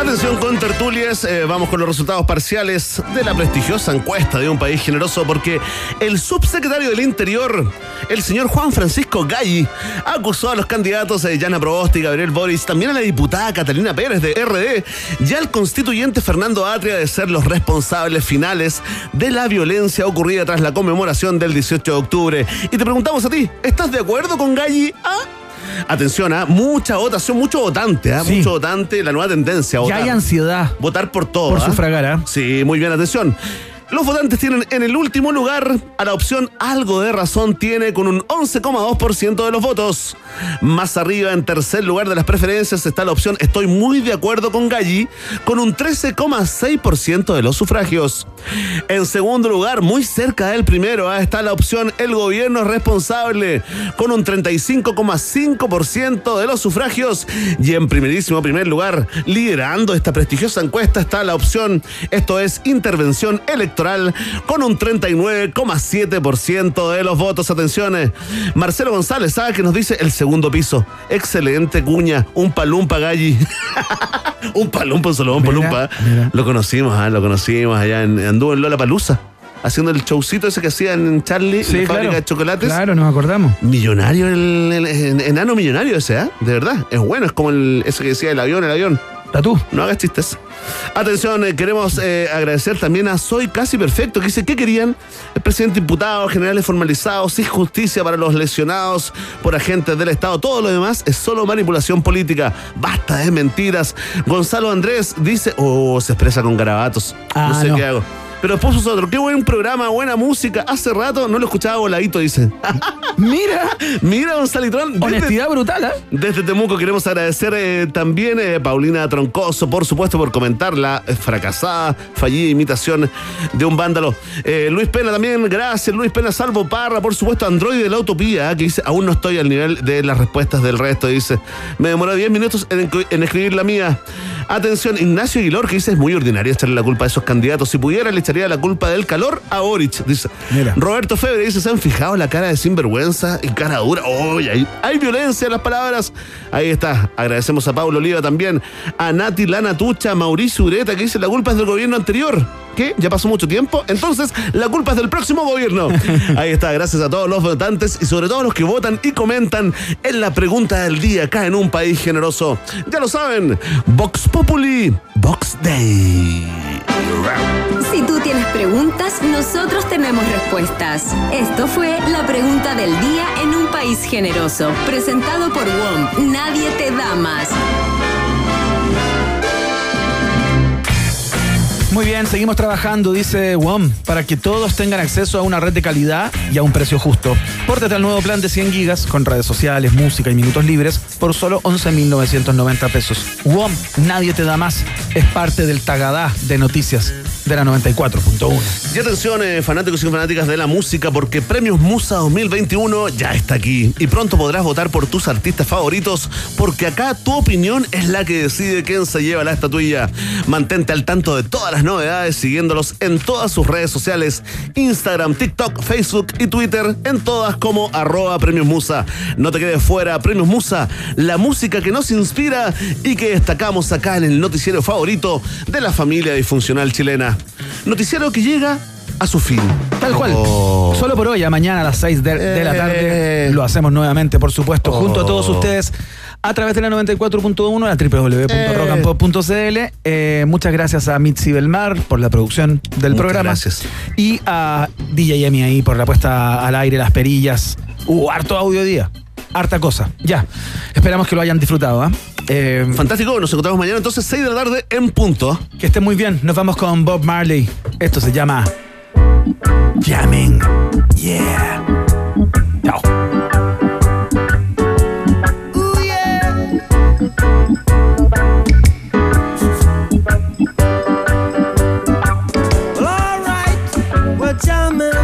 Atención con tertulias, eh, vamos con los resultados parciales de la prestigiosa encuesta de un país generoso porque el subsecretario del Interior, el señor Juan Francisco Galli, acusó a los candidatos de Yana Proboste y Gabriel Boris, también a la diputada Catalina Pérez de RD y al constituyente Fernando Atria de ser los responsables finales de la violencia ocurrida tras la conmemoración del 18 de octubre. Y te preguntamos a ti, ¿estás de acuerdo con Galli? ¿Ah? Atención, ¿ah? mucha votación, mucho votante, ¿ah? Sí. mucho votante, la nueva tendencia. a Ya hay ansiedad. Votar por todo. Por ¿ah? sufragar, ¿ah? Sí, muy bien, atención. Los votantes tienen en el último lugar a la opción Algo de Razón tiene con un 11,2% de los votos. Más arriba, en tercer lugar de las preferencias, está la opción Estoy muy de acuerdo con Galli con un 13,6% de los sufragios. En segundo lugar, muy cerca del primero, ah, está la opción El gobierno es responsable con un 35,5% de los sufragios. Y en primerísimo primer lugar, liderando esta prestigiosa encuesta, está la opción Esto es intervención electoral con un 39,7% de los votos. Atención, eh, Marcelo González, ¿sabe que nos dice el segundo piso? Excelente cuña, un palumpa galli. [laughs] un palumpa, un solo un palumpa. Lo conocimos, ah, lo conocimos allá en, anduvo en Lola Palusa. Haciendo el showcito ese que hacían en Charlie, Sí, en la fábrica claro. de chocolates. Claro, nos acordamos. Millonario, el, el- el enano millonario ese, ¿ah? De verdad. Es bueno, es como el, ese que decía el avión, el avión. Tú. No hagas chistes. Atención, eh, queremos eh, agradecer también a Soy Casi Perfecto, que dice, ¿qué querían? El presidente imputado, generales formalizados, sin justicia para los lesionados por agentes del Estado. Todo lo demás es solo manipulación política. Basta de mentiras. Gonzalo Andrés dice, oh, se expresa con garabatos. Ah, no sé no. qué hago. Pero después puso otro, qué buen programa, buena música. Hace rato no lo escuchaba voladito, dice. [laughs] Mira, mira, Gonzalitrón. desde- Honestidad brutal, ¿eh? desde Temuco queremos agradecer eh, también a Paulina Troncoso, por supuesto, por comentar la eh, fracasada, fallida imitación de un vándalo. Eh, Luis Pena también, gracias. Luis Pena Salvo Parra, por supuesto, Android de la Utopía, eh, que dice, aún no estoy al nivel de las respuestas del resto, dice. Me demoró 10 minutos en, en escribir la mía. Atención, Ignacio Aguilar, que dice, es muy ordinario echarle la culpa a esos candidatos. Si pudiera, le echaría la culpa del calor a Boric, dice. Roberto Febre dice, ¿se han fijado la cara de sinvergüenza y cara dura? ¡Uy! hay, hay violencia en las palabras. Ahí está. Agradecemos a Pablo Oliva también, a Nati Lana Tucha, a Mauricio Ureta, que dice, la culpa es del gobierno anterior. ¿Qué? ¿Ya pasó mucho tiempo? Entonces, la culpa es del próximo gobierno. [laughs] Ahí está, gracias a todos los votantes y sobre todo a los que votan y comentan en la pregunta del día acá en un país generoso. Ya lo saben, Vox Populi, Vox Day. Si tú tienes preguntas, nosotros tenemos respuestas. Esto fue la pregunta del día en un país generoso, presentado por WOM. Nadie te da más. Muy bien, seguimos trabajando, dice WOM, para que todos tengan acceso a una red de calidad y a un precio justo. Pórtate al nuevo plan de 100 gigas con redes sociales, música y minutos libres por solo 11.990 pesos. WOM, nadie te da más. Es parte del Tagadá de noticias de la 94.1. Y atención, eh, fanáticos y fanáticas de la música, porque Premios Musa 2021 ya está aquí. Y pronto podrás votar por tus artistas favoritos, porque acá tu opinión es la que decide quién se lleva la estatuilla. Mantente al tanto de todas las novedades siguiéndolos en todas sus redes sociales: Instagram, TikTok, Facebook y Twitter, en todas como arroba Premios Musa. No te quedes fuera, Premios Musa, la música que nos inspira y que destacamos acá en el noticiero favorito de la familia disfuncional chilena. Noticiero que llega a su fin. Tal cual. Oh. Solo por hoy, a mañana a las 6 de, de la tarde, lo hacemos nuevamente, por supuesto, junto a todos Oh. ustedes a través de la 94.1, la www.rockandpop.cl. Eh, muchas gracias a Mitzi Belmar por la producción del Muchas programa. gracias. Y a DJ Emi ahí por la puesta al aire, las perillas. Hubo harto audio día. Harta cosa. Ya. Esperamos que lo hayan disfrutado. ¿ah? Eh, Em, Fantástico, nos encontramos mañana entonces 6 de la tarde en punto. Que esté muy bien, nos vamos con Bob Marley. Esto se llama Jamming. Yeah. Chao. All right.